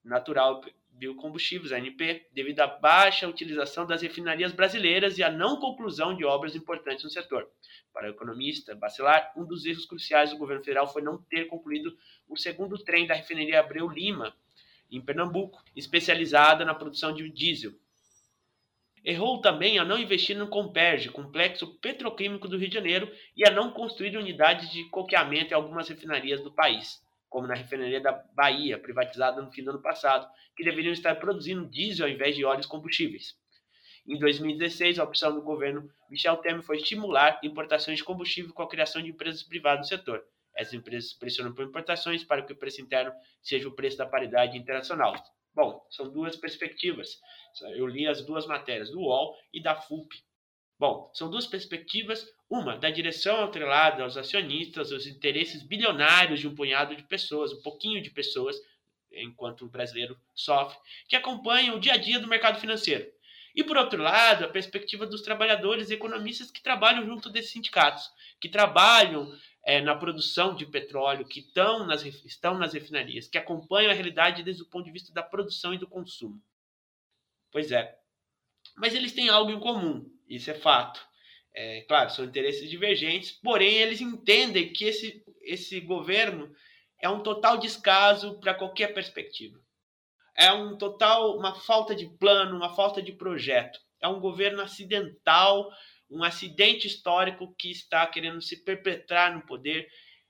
Natural biocombustíveis, ANP, devido à baixa utilização das refinarias brasileiras e à não conclusão de obras importantes no setor. Para o economista Bacelar, um dos erros cruciais do governo federal foi não ter concluído o segundo trem da refinaria Abreu Lima, em Pernambuco, especializada na produção de diesel. Errou também a não investir no Comperge, complexo petroquímico do Rio de Janeiro, e a não construir unidades de coqueamento em algumas refinarias do país como na refinaria da Bahia, privatizada no fim do ano passado, que deveriam estar produzindo diesel ao invés de óleos combustíveis. Em 2016, a opção do governo Michel Temer foi estimular importações de combustível com a criação de empresas privadas no setor. Essas empresas pressionam por importações para que o preço interno seja o preço da paridade internacional. Bom, são duas perspectivas. Eu li as duas matérias, do UOL e da FUP. Bom, são duas perspectivas, uma da direção atrelada aos acionistas, aos interesses bilionários de um punhado de pessoas, um pouquinho de pessoas, enquanto o brasileiro sofre, que acompanham o dia a dia do mercado financeiro. E por outro lado, a perspectiva dos trabalhadores e economistas que trabalham junto desses sindicatos, que trabalham é, na produção de petróleo, que estão nas, estão nas refinarias, que acompanham a realidade desde o ponto de vista da produção e do consumo. Pois é. Mas eles têm algo em comum. Isso é fato. É, claro, são interesses divergentes, porém eles entendem que esse, esse governo é um total descaso para qualquer perspectiva. É um total, uma falta de plano, uma falta de projeto. É um governo acidental, um acidente histórico que está querendo se perpetrar no poder.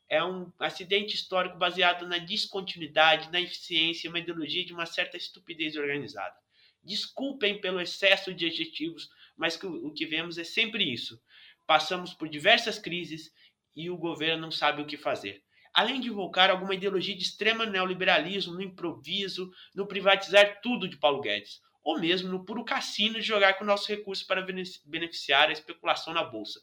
É um acidente histórico baseado na descontinuidade, na eficiência, uma ideologia de uma certa estupidez organizada. Desculpem pelo excesso de adjetivos, mas que o que vemos é sempre isso. Passamos por diversas crises e o governo não sabe o que fazer. Além de invocar alguma ideologia de extremo neoliberalismo, no improviso, no privatizar tudo de Paulo Guedes, ou mesmo no puro cassino de jogar com nossos recursos para beneficiar a especulação na bolsa.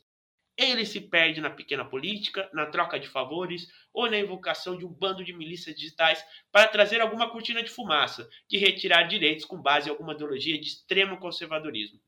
Ele se perde na pequena política, na troca de favores ou na invocação de um bando de milícias digitais para trazer alguma cortina de fumaça, de retirar direitos com base em alguma ideologia de extremo conservadorismo.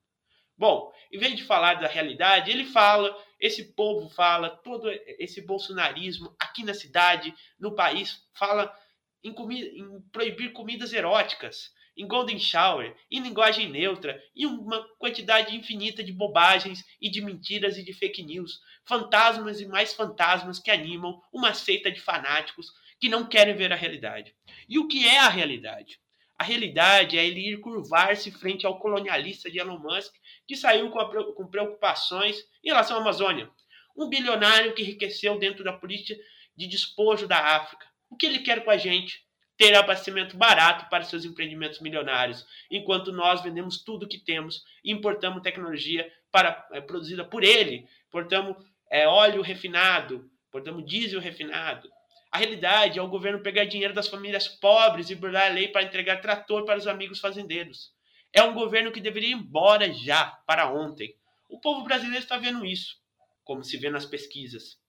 Bom, em vez de falar da realidade, ele fala, esse povo fala, todo esse bolsonarismo aqui na cidade, no país, fala em, comida, em proibir comidas eróticas, em golden shower, em linguagem neutra e uma quantidade infinita de bobagens e de mentiras e de fake news, fantasmas e mais fantasmas que animam uma seita de fanáticos que não querem ver a realidade. E o que é a realidade? A realidade é ele ir curvar-se frente ao colonialista de Elon Musk, que saiu com, preocupações em relação à Amazônia. Um bilionário que enriqueceu dentro da política de despojo da África. O que ele quer com a gente? Ter abastecimento barato para seus empreendimentos milionários, enquanto nós vendemos tudo que temos e importamos tecnologia para, é, produzida por ele. Portamos é, óleo refinado, portamos diesel refinado, a realidade é o governo pegar dinheiro das famílias pobres e burlar a lei para entregar trator para os amigos fazendeiros. É um governo que deveria ir embora já, para ontem. O povo brasileiro está vendo isso, como se vê nas pesquisas.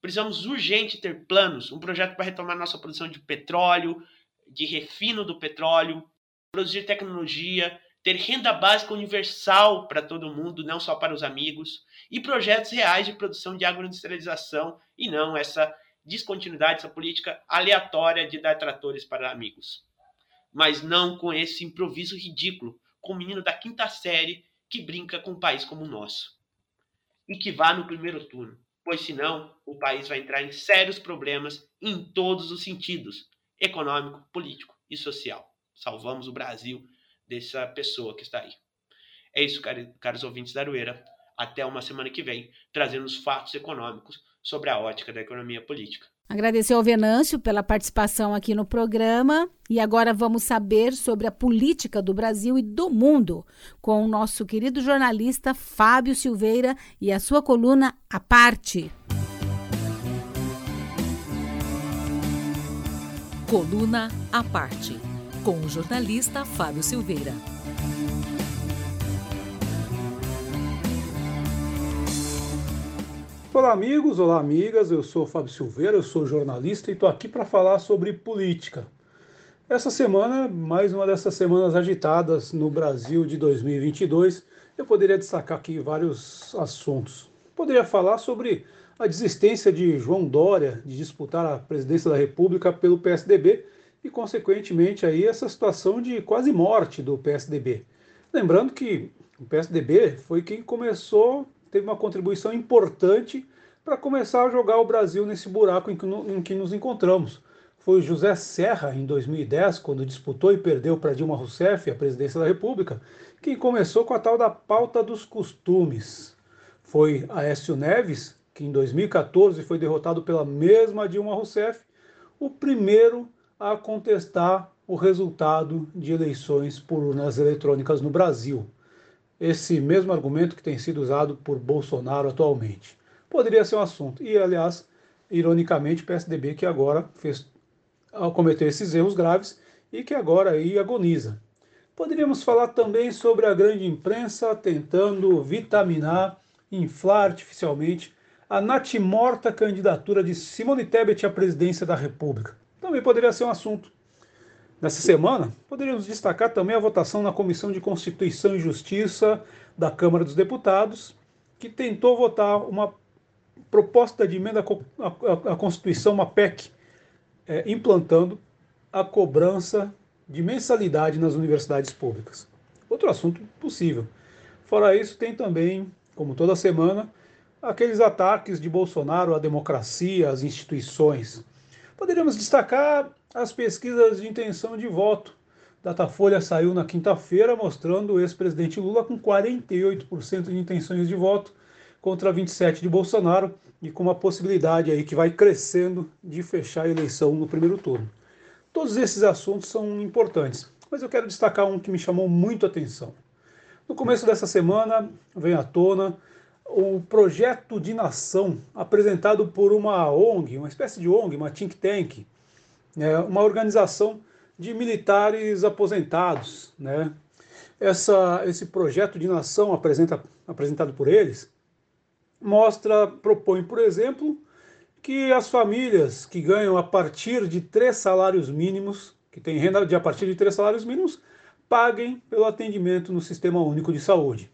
Precisamos urgente ter planos, um projeto para retomar nossa produção de petróleo, de refino do petróleo, produzir tecnologia, ter renda básica universal para todo mundo, não só para os amigos, e projetos reais de produção de agroindustrialização e não essa descontinuidade, essa política aleatória de dar tratores para amigos. Mas não com esse improviso ridículo, com o menino da quinta série que brinca com um país como o nosso. E que vá no primeiro turno, pois senão o país vai entrar em sérios problemas em todos os sentidos econômico, político e social. Salvamos o Brasil dessa pessoa que está aí. É isso, caros ouvintes da Arueira. Até uma semana que vem, trazendo os fatos econômicos sobre a ótica da economia política. Agradecer ao Venâncio pela participação aqui no programa. E agora vamos saber sobre a política do Brasil e do mundo com o nosso querido jornalista Fábio Silveira e a sua coluna A Parte. Coluna A Parte, com o jornalista Fábio Silveira. Olá, amigos, olá, amigas. Eu sou Fábio Silveira, eu sou jornalista e estou aqui para falar sobre política. Essa semana, mais uma dessas semanas agitadas no Brasil de 2022, eu poderia destacar aqui vários assuntos. Poderia falar sobre a desistência de João Dória de disputar a presidência da República pelo PSDB e, consequentemente, aí essa situação de quase morte do PSDB. Lembrando que o PSDB foi quem começou teve uma contribuição importante para começar a jogar o Brasil nesse buraco em que, em que nos encontramos. Foi José Serra, em 2010, quando disputou e perdeu para Dilma Rousseff a presidência da República, quem começou com a tal da pauta dos costumes. Foi Aécio Neves, que em 2014 foi derrotado pela mesma Dilma Rousseff, o primeiro a contestar o resultado de eleições por urnas eletrônicas no Brasil esse mesmo argumento que tem sido usado por Bolsonaro atualmente. Poderia ser um assunto. E, aliás, ironicamente, o PSDB que agora fez, cometeu esses erros graves e que agora aí agoniza. Poderíamos falar também sobre a grande imprensa tentando vitaminar, inflar artificialmente a natimorta candidatura de Simone Tebet à presidência da República. Também poderia ser um assunto. Nessa semana, poderíamos destacar também a votação na Comissão de Constituição e Justiça da Câmara dos Deputados, que tentou votar uma proposta de emenda à Constituição, uma PEC, é, implantando a cobrança de mensalidade nas universidades públicas. Outro assunto possível. Fora isso, tem também, como toda semana, aqueles ataques de Bolsonaro à democracia, às instituições. Poderíamos destacar as pesquisas de intenção de voto. Datafolha saiu na quinta-feira mostrando o ex-presidente Lula com 48% de intenções de voto contra 27 de Bolsonaro e com uma possibilidade aí que vai crescendo de fechar a eleição no primeiro turno. Todos esses assuntos são importantes, mas eu quero destacar um que me chamou muito a atenção. No começo dessa semana vem à tona o projeto de nação apresentado por uma ONG, uma espécie de ONG, uma think tank, é uma organização de militares aposentados. Né? Essa, esse projeto de nação apresenta, apresentado por eles mostra, propõe, por exemplo, que as famílias que ganham a partir de três salários mínimos, que têm renda de a partir de três salários mínimos, paguem pelo atendimento no Sistema Único de Saúde.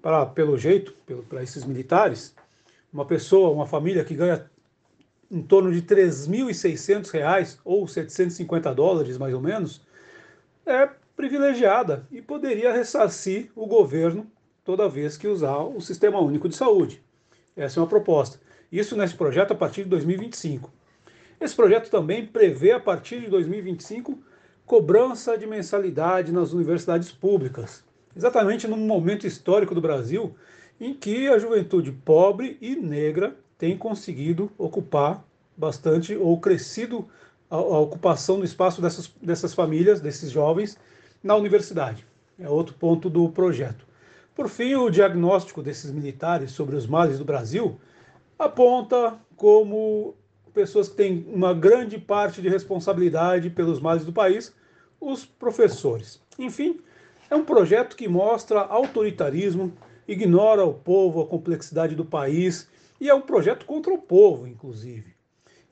Para, pelo jeito, para esses militares, uma pessoa, uma família que ganha em torno de R$ 3.600 ou 750 dólares, mais ou menos, é privilegiada e poderia ressarcir o governo toda vez que usar o Sistema Único de Saúde. Essa é uma proposta. Isso nesse projeto a partir de 2025. Esse projeto também prevê, a partir de 2025, cobrança de mensalidade nas universidades públicas, exatamente num momento histórico do Brasil em que a juventude pobre e negra tem conseguido ocupar bastante ou crescido a, a ocupação do espaço dessas, dessas famílias, desses jovens, na universidade. É outro ponto do projeto. Por fim, o diagnóstico desses militares sobre os males do Brasil aponta como pessoas que têm uma grande parte de responsabilidade pelos males do país, os professores. Enfim, é um projeto que mostra autoritarismo, ignora o povo, a complexidade do país E é um projeto contra o povo, inclusive.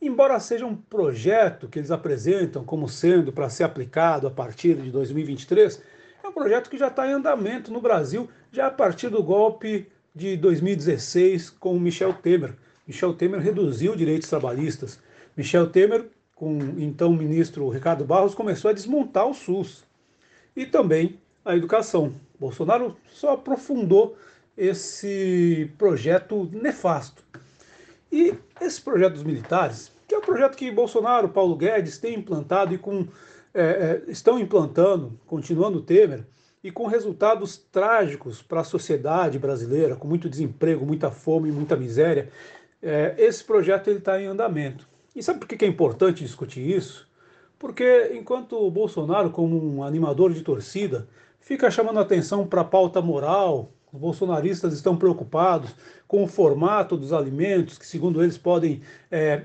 Embora seja um projeto que eles apresentam como sendo para ser aplicado a partir de 2023, é um projeto que já está em andamento no Brasil já a partir do golpe de 2016 com o Michel Temer. Michel Temer reduziu direitos trabalhistas. Michel Temer, com então o ministro Ricardo Barros, começou a desmontar o SUS. E também a educação. Bolsonaro só aprofundou esse projeto nefasto. E esse projeto dos militares, que é o projeto que Bolsonaro, Paulo Guedes têm implantado e com, é, é, estão implantando, continuando Temer, e com resultados trágicos para a sociedade brasileira, com muito desemprego, muita fome, muita miséria, é, esse projeto está em andamento. E sabe por que é importante discutir isso? Porque enquanto o Bolsonaro, como um animador de torcida, fica chamando atenção para a pauta moral, os bolsonaristas estão preocupados com o formato dos alimentos, que, segundo eles, podem é,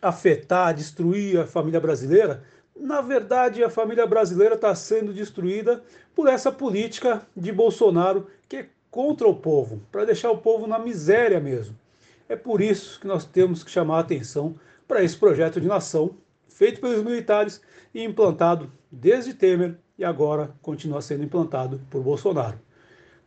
afetar, destruir a família brasileira. Na verdade, a família brasileira está sendo destruída por essa política de Bolsonaro que é contra o povo, para deixar o povo na miséria mesmo. É por isso que nós temos que chamar a atenção para esse projeto de nação feito pelos militares e implantado desde Temer e agora continua sendo implantado por Bolsonaro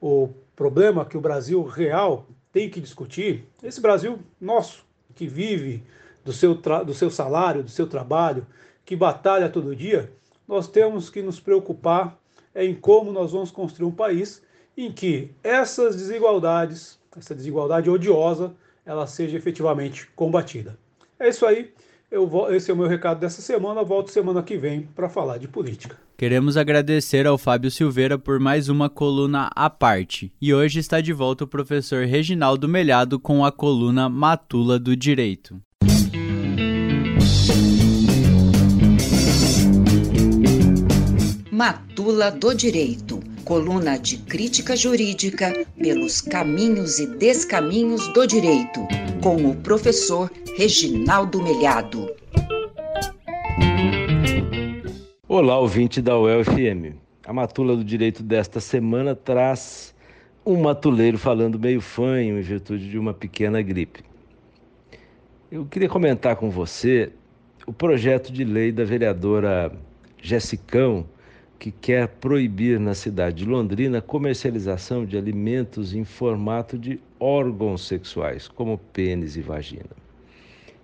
o problema que o Brasil real tem que discutir, esse Brasil nosso, que vive do seu, do seu salário, do seu trabalho, que batalha todo dia, nós temos que nos preocupar em como nós vamos construir um país em que essas desigualdades, essa desigualdade odiosa, ela seja efetivamente combatida. É isso aí. Eu esse é o meu recado dessa semana. Volto semana que vem para falar de política. Queremos agradecer ao Fábio Silveira por mais uma coluna à parte. E hoje está de volta o professor Reginaldo Melhado com a coluna Matula do Direito. Matula do Direito coluna de crítica jurídica pelos caminhos e descaminhos do direito, com o professor Reginaldo Melhado. Olá, ouvinte da UEL-FM. A matula do direito desta semana traz um matuleiro falando meio fanho em virtude de uma pequena gripe. Eu queria comentar com você o projeto de lei da vereadora Jessicão, que quer proibir na cidade de Londrina a comercialização de alimentos em formato de órgãos sexuais, como pênis e vagina.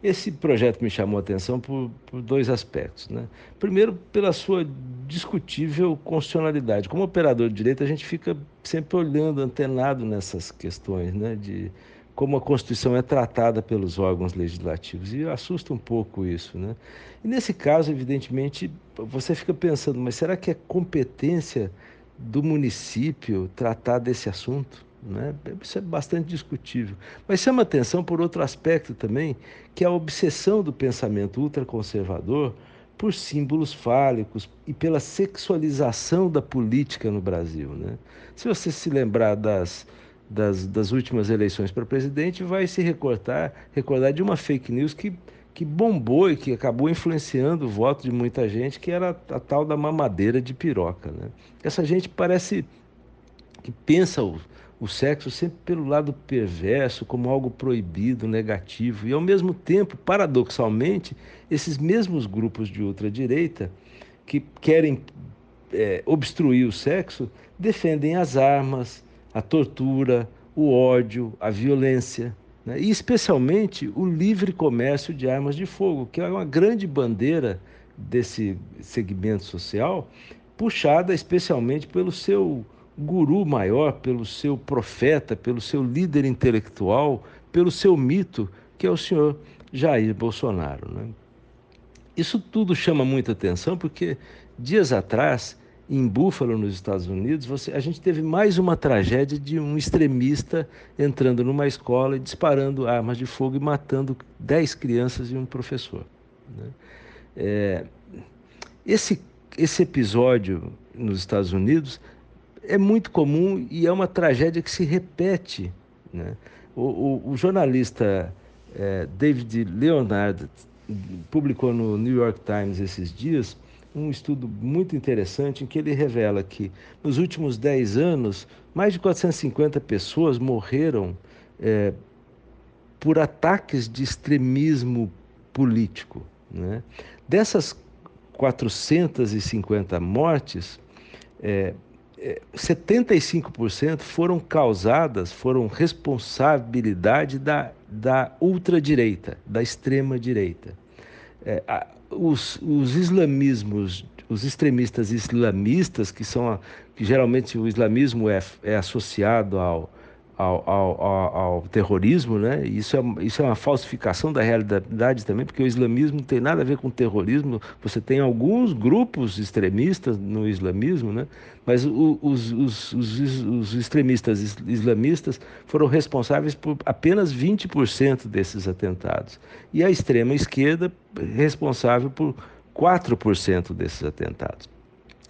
Esse projeto me chamou a atenção por, por, dois aspectos. Né? Primeiro, pela sua discutível constitucionalidade. Como operador de direito, a gente fica sempre olhando, antenado nessas questões né? de como a Constituição é tratada pelos órgãos legislativos. E assusta um pouco isso. Né? E nesse caso, evidentemente, você fica pensando, mas será que é competência do município tratar desse assunto? Né? Isso é bastante discutível. Mas chama atenção por outro aspecto também, que é a obsessão do pensamento ultraconservador por símbolos fálicos e pela sexualização da política no Brasil. Né? Se você se lembrar das, das, das últimas eleições para presidente, vai se recordar, recordar de uma fake news que, que bombou e que acabou influenciando o voto de muita gente, que era a tal da mamadeira de piroca. Né? Essa gente parece que pensa o, o sexo sempre pelo lado perverso, como algo proibido, negativo. E, ao mesmo tempo, paradoxalmente, esses mesmos grupos de ultradireita que querem é, obstruir o sexo defendem as armas, a tortura, o ódio, a violência. Né? E, especialmente, o livre comércio de armas de fogo, que é uma grande bandeira desse segmento social, puxada especialmente pelo seu guru maior, pelo seu profeta, pelo seu líder intelectual, pelo seu mito, que é o senhor Jair Bolsonaro. Né? Isso tudo chama muita atenção porque dias atrás, em Buffalo, nos Estados Unidos, você, a gente teve mais uma tragédia de um extremista entrando numa escola e disparando armas de fogo e matando dez crianças e um professor. Né? É, esse, esse episódio nos Estados Unidos é muito comum e é uma tragédia que se repete. Né? O, o, o jornalista é, David Leonard publicou no New York Times esses dias um estudo muito interessante em que ele revela que nos últimos 10 anos mais de 450 pessoas morreram é, por ataques de extremismo político. Né? Dessas 450 mortes, é, 75% foram causadas, foram responsabilidade da, da ultradireita, da extrema-direita. É, os, os islamismos, os extremistas islamistas, que são que geralmente o islamismo é, é associado ao, ao, ao, ao, terrorismo, né? Isso é, isso é uma falsificação da realidade também, porque o islamismo não tem nada a ver com terrorismo. Você tem alguns grupos extremistas no islamismo, né? Mas o, os, os, os, os, extremistas islamistas foram responsáveis por apenas 20% desses atentados. E a extrema esquerda responsável por 4% desses atentados.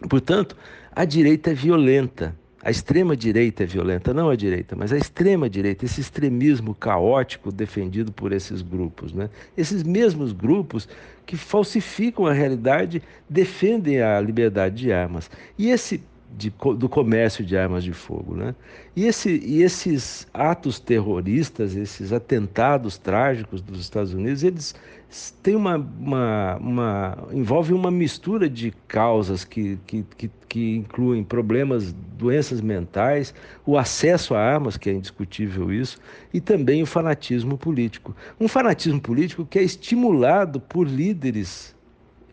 Portanto, a direita é violenta a extrema-direita é violenta, não a direita, mas a extrema-direita, esse extremismo caótico defendido por esses grupos. Né? Esses mesmos grupos que falsificam a realidade defendem a liberdade de armas. E esse de, do comércio de armas de fogo. Né? E, esse, e esses atos terroristas, esses atentados trágicos dos Estados Unidos, eles tem uma, uma, uma, envolve uma mistura de causas que, que, que, que, incluem problemas, doenças mentais, o acesso a armas, que é indiscutível isso, e também o fanatismo político. Um fanatismo político que é estimulado por líderes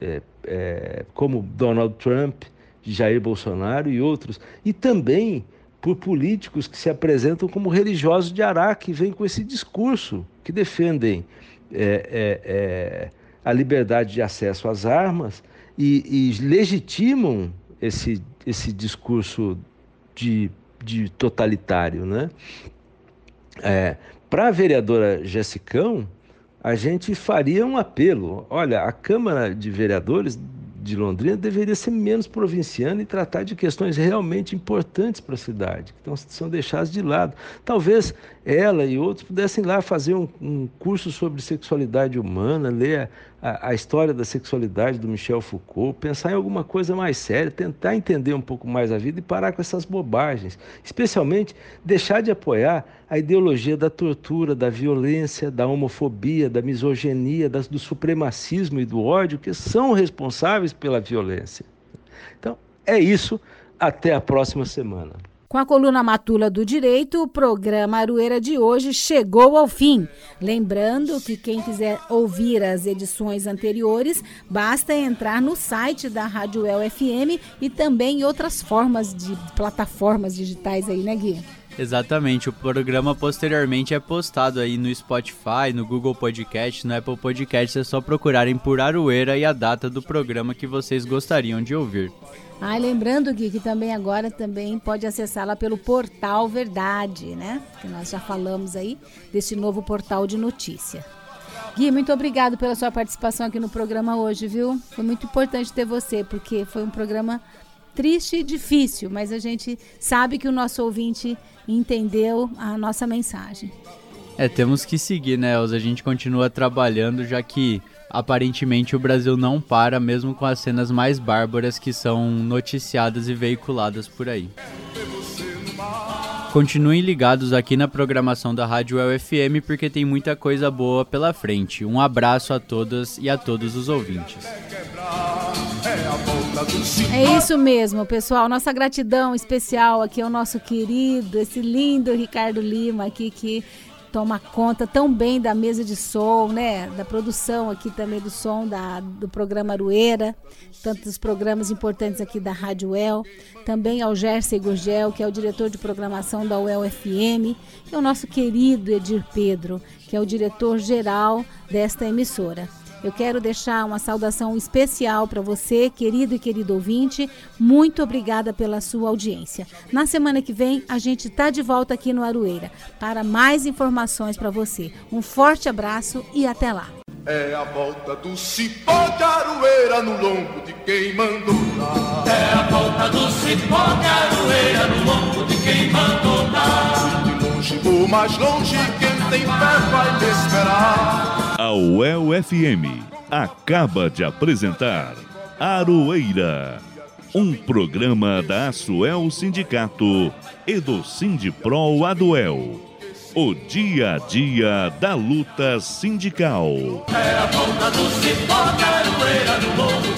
é, é, como Donald Trump, Jair Bolsonaro e outros, e também por políticos que se apresentam como religiosos de Araque, que vêm com esse discurso, que defendem é, é, é, a liberdade de acesso às armas e, e legitimam esse, esse discurso de, de totalitário. Né? É, Para a vereadora Jessicão, a gente faria um apelo. Olha, a Câmara de Vereadores de Londrina deveria ser menos provinciana e tratar de questões realmente importantes para a cidade, que estão, são deixadas de lado. Talvez ela e outros pudessem lá fazer um, um curso sobre sexualidade humana, ler a, a, história da sexualidade do Michel Foucault, pensar em alguma coisa mais séria, tentar entender um pouco mais a vida e parar com essas bobagens. Especialmente deixar de apoiar a ideologia da tortura, da violência, da homofobia, da misoginia, das, do supremacismo e do ódio, que são responsáveis pela violência. Então, é isso. Até a próxima semana. Com a coluna Matula do Direito, o programa Arueira de hoje chegou ao fim. Lembrando que quem quiser ouvir as edições anteriores, basta entrar no site da Rádio El FM e também em outras formas de plataformas digitais aí, né, Gui? Exatamente, o programa posteriormente é postado aí no Spotify, no Google Podcast, no Apple Podcast, é só procurarem por Arueira e a data do programa que vocês gostariam de ouvir. Ah, lembrando, Gui, que também agora também pode acessá-la pelo portal Verdade, né? Que nós já falamos aí desse novo portal de notícia. Gui, muito obrigado pela sua participação aqui no programa hoje, viu? Foi muito importante ter você, porque foi um programa triste e difícil, mas a gente sabe que o nosso ouvinte entendeu a nossa mensagem. É, temos que seguir, né, Elza? A gente continua trabalhando, já que aparentemente o Brasil não para, mesmo com as cenas mais bárbaras que são noticiadas e veiculadas por aí. Continuem ligados aqui na programação da Rádio UFM porque tem muita coisa boa pela frente. Um abraço a todas e a todos os ouvintes. É isso mesmo, pessoal. Nossa gratidão especial aqui ao nosso querido, esse lindo Ricardo Lima aqui que toma conta tão bem da mesa de som, né? Da produção aqui também do som da, do programa Arueira, tantos programas importantes aqui da Rádio El, também ao Gerson Gurgel, que é o diretor de programação da UEL FM, e ao nosso querido Edir Pedro, que é o diretor geral desta emissora. Eu quero deixar uma saudação especial para você, querido e querido ouvinte. Muito obrigada pela sua audiência. Na semana que vem, a gente está de volta aqui no Aroeira para mais informações para você. Um forte abraço e até lá. É a volta do cipó de aroeira no lombo de quem mandou dar. É a volta do cipó de aroeira no lombo de quem mandou dar. De longe ou mais longe, quem tem fé vai me esperar. A UEL FM acaba de apresentar Aroeira, um programa da Asuel Sindicato e do Sindipro Aduel. O dia a dia da luta sindical. É a volta do cipó, caroeira no lombo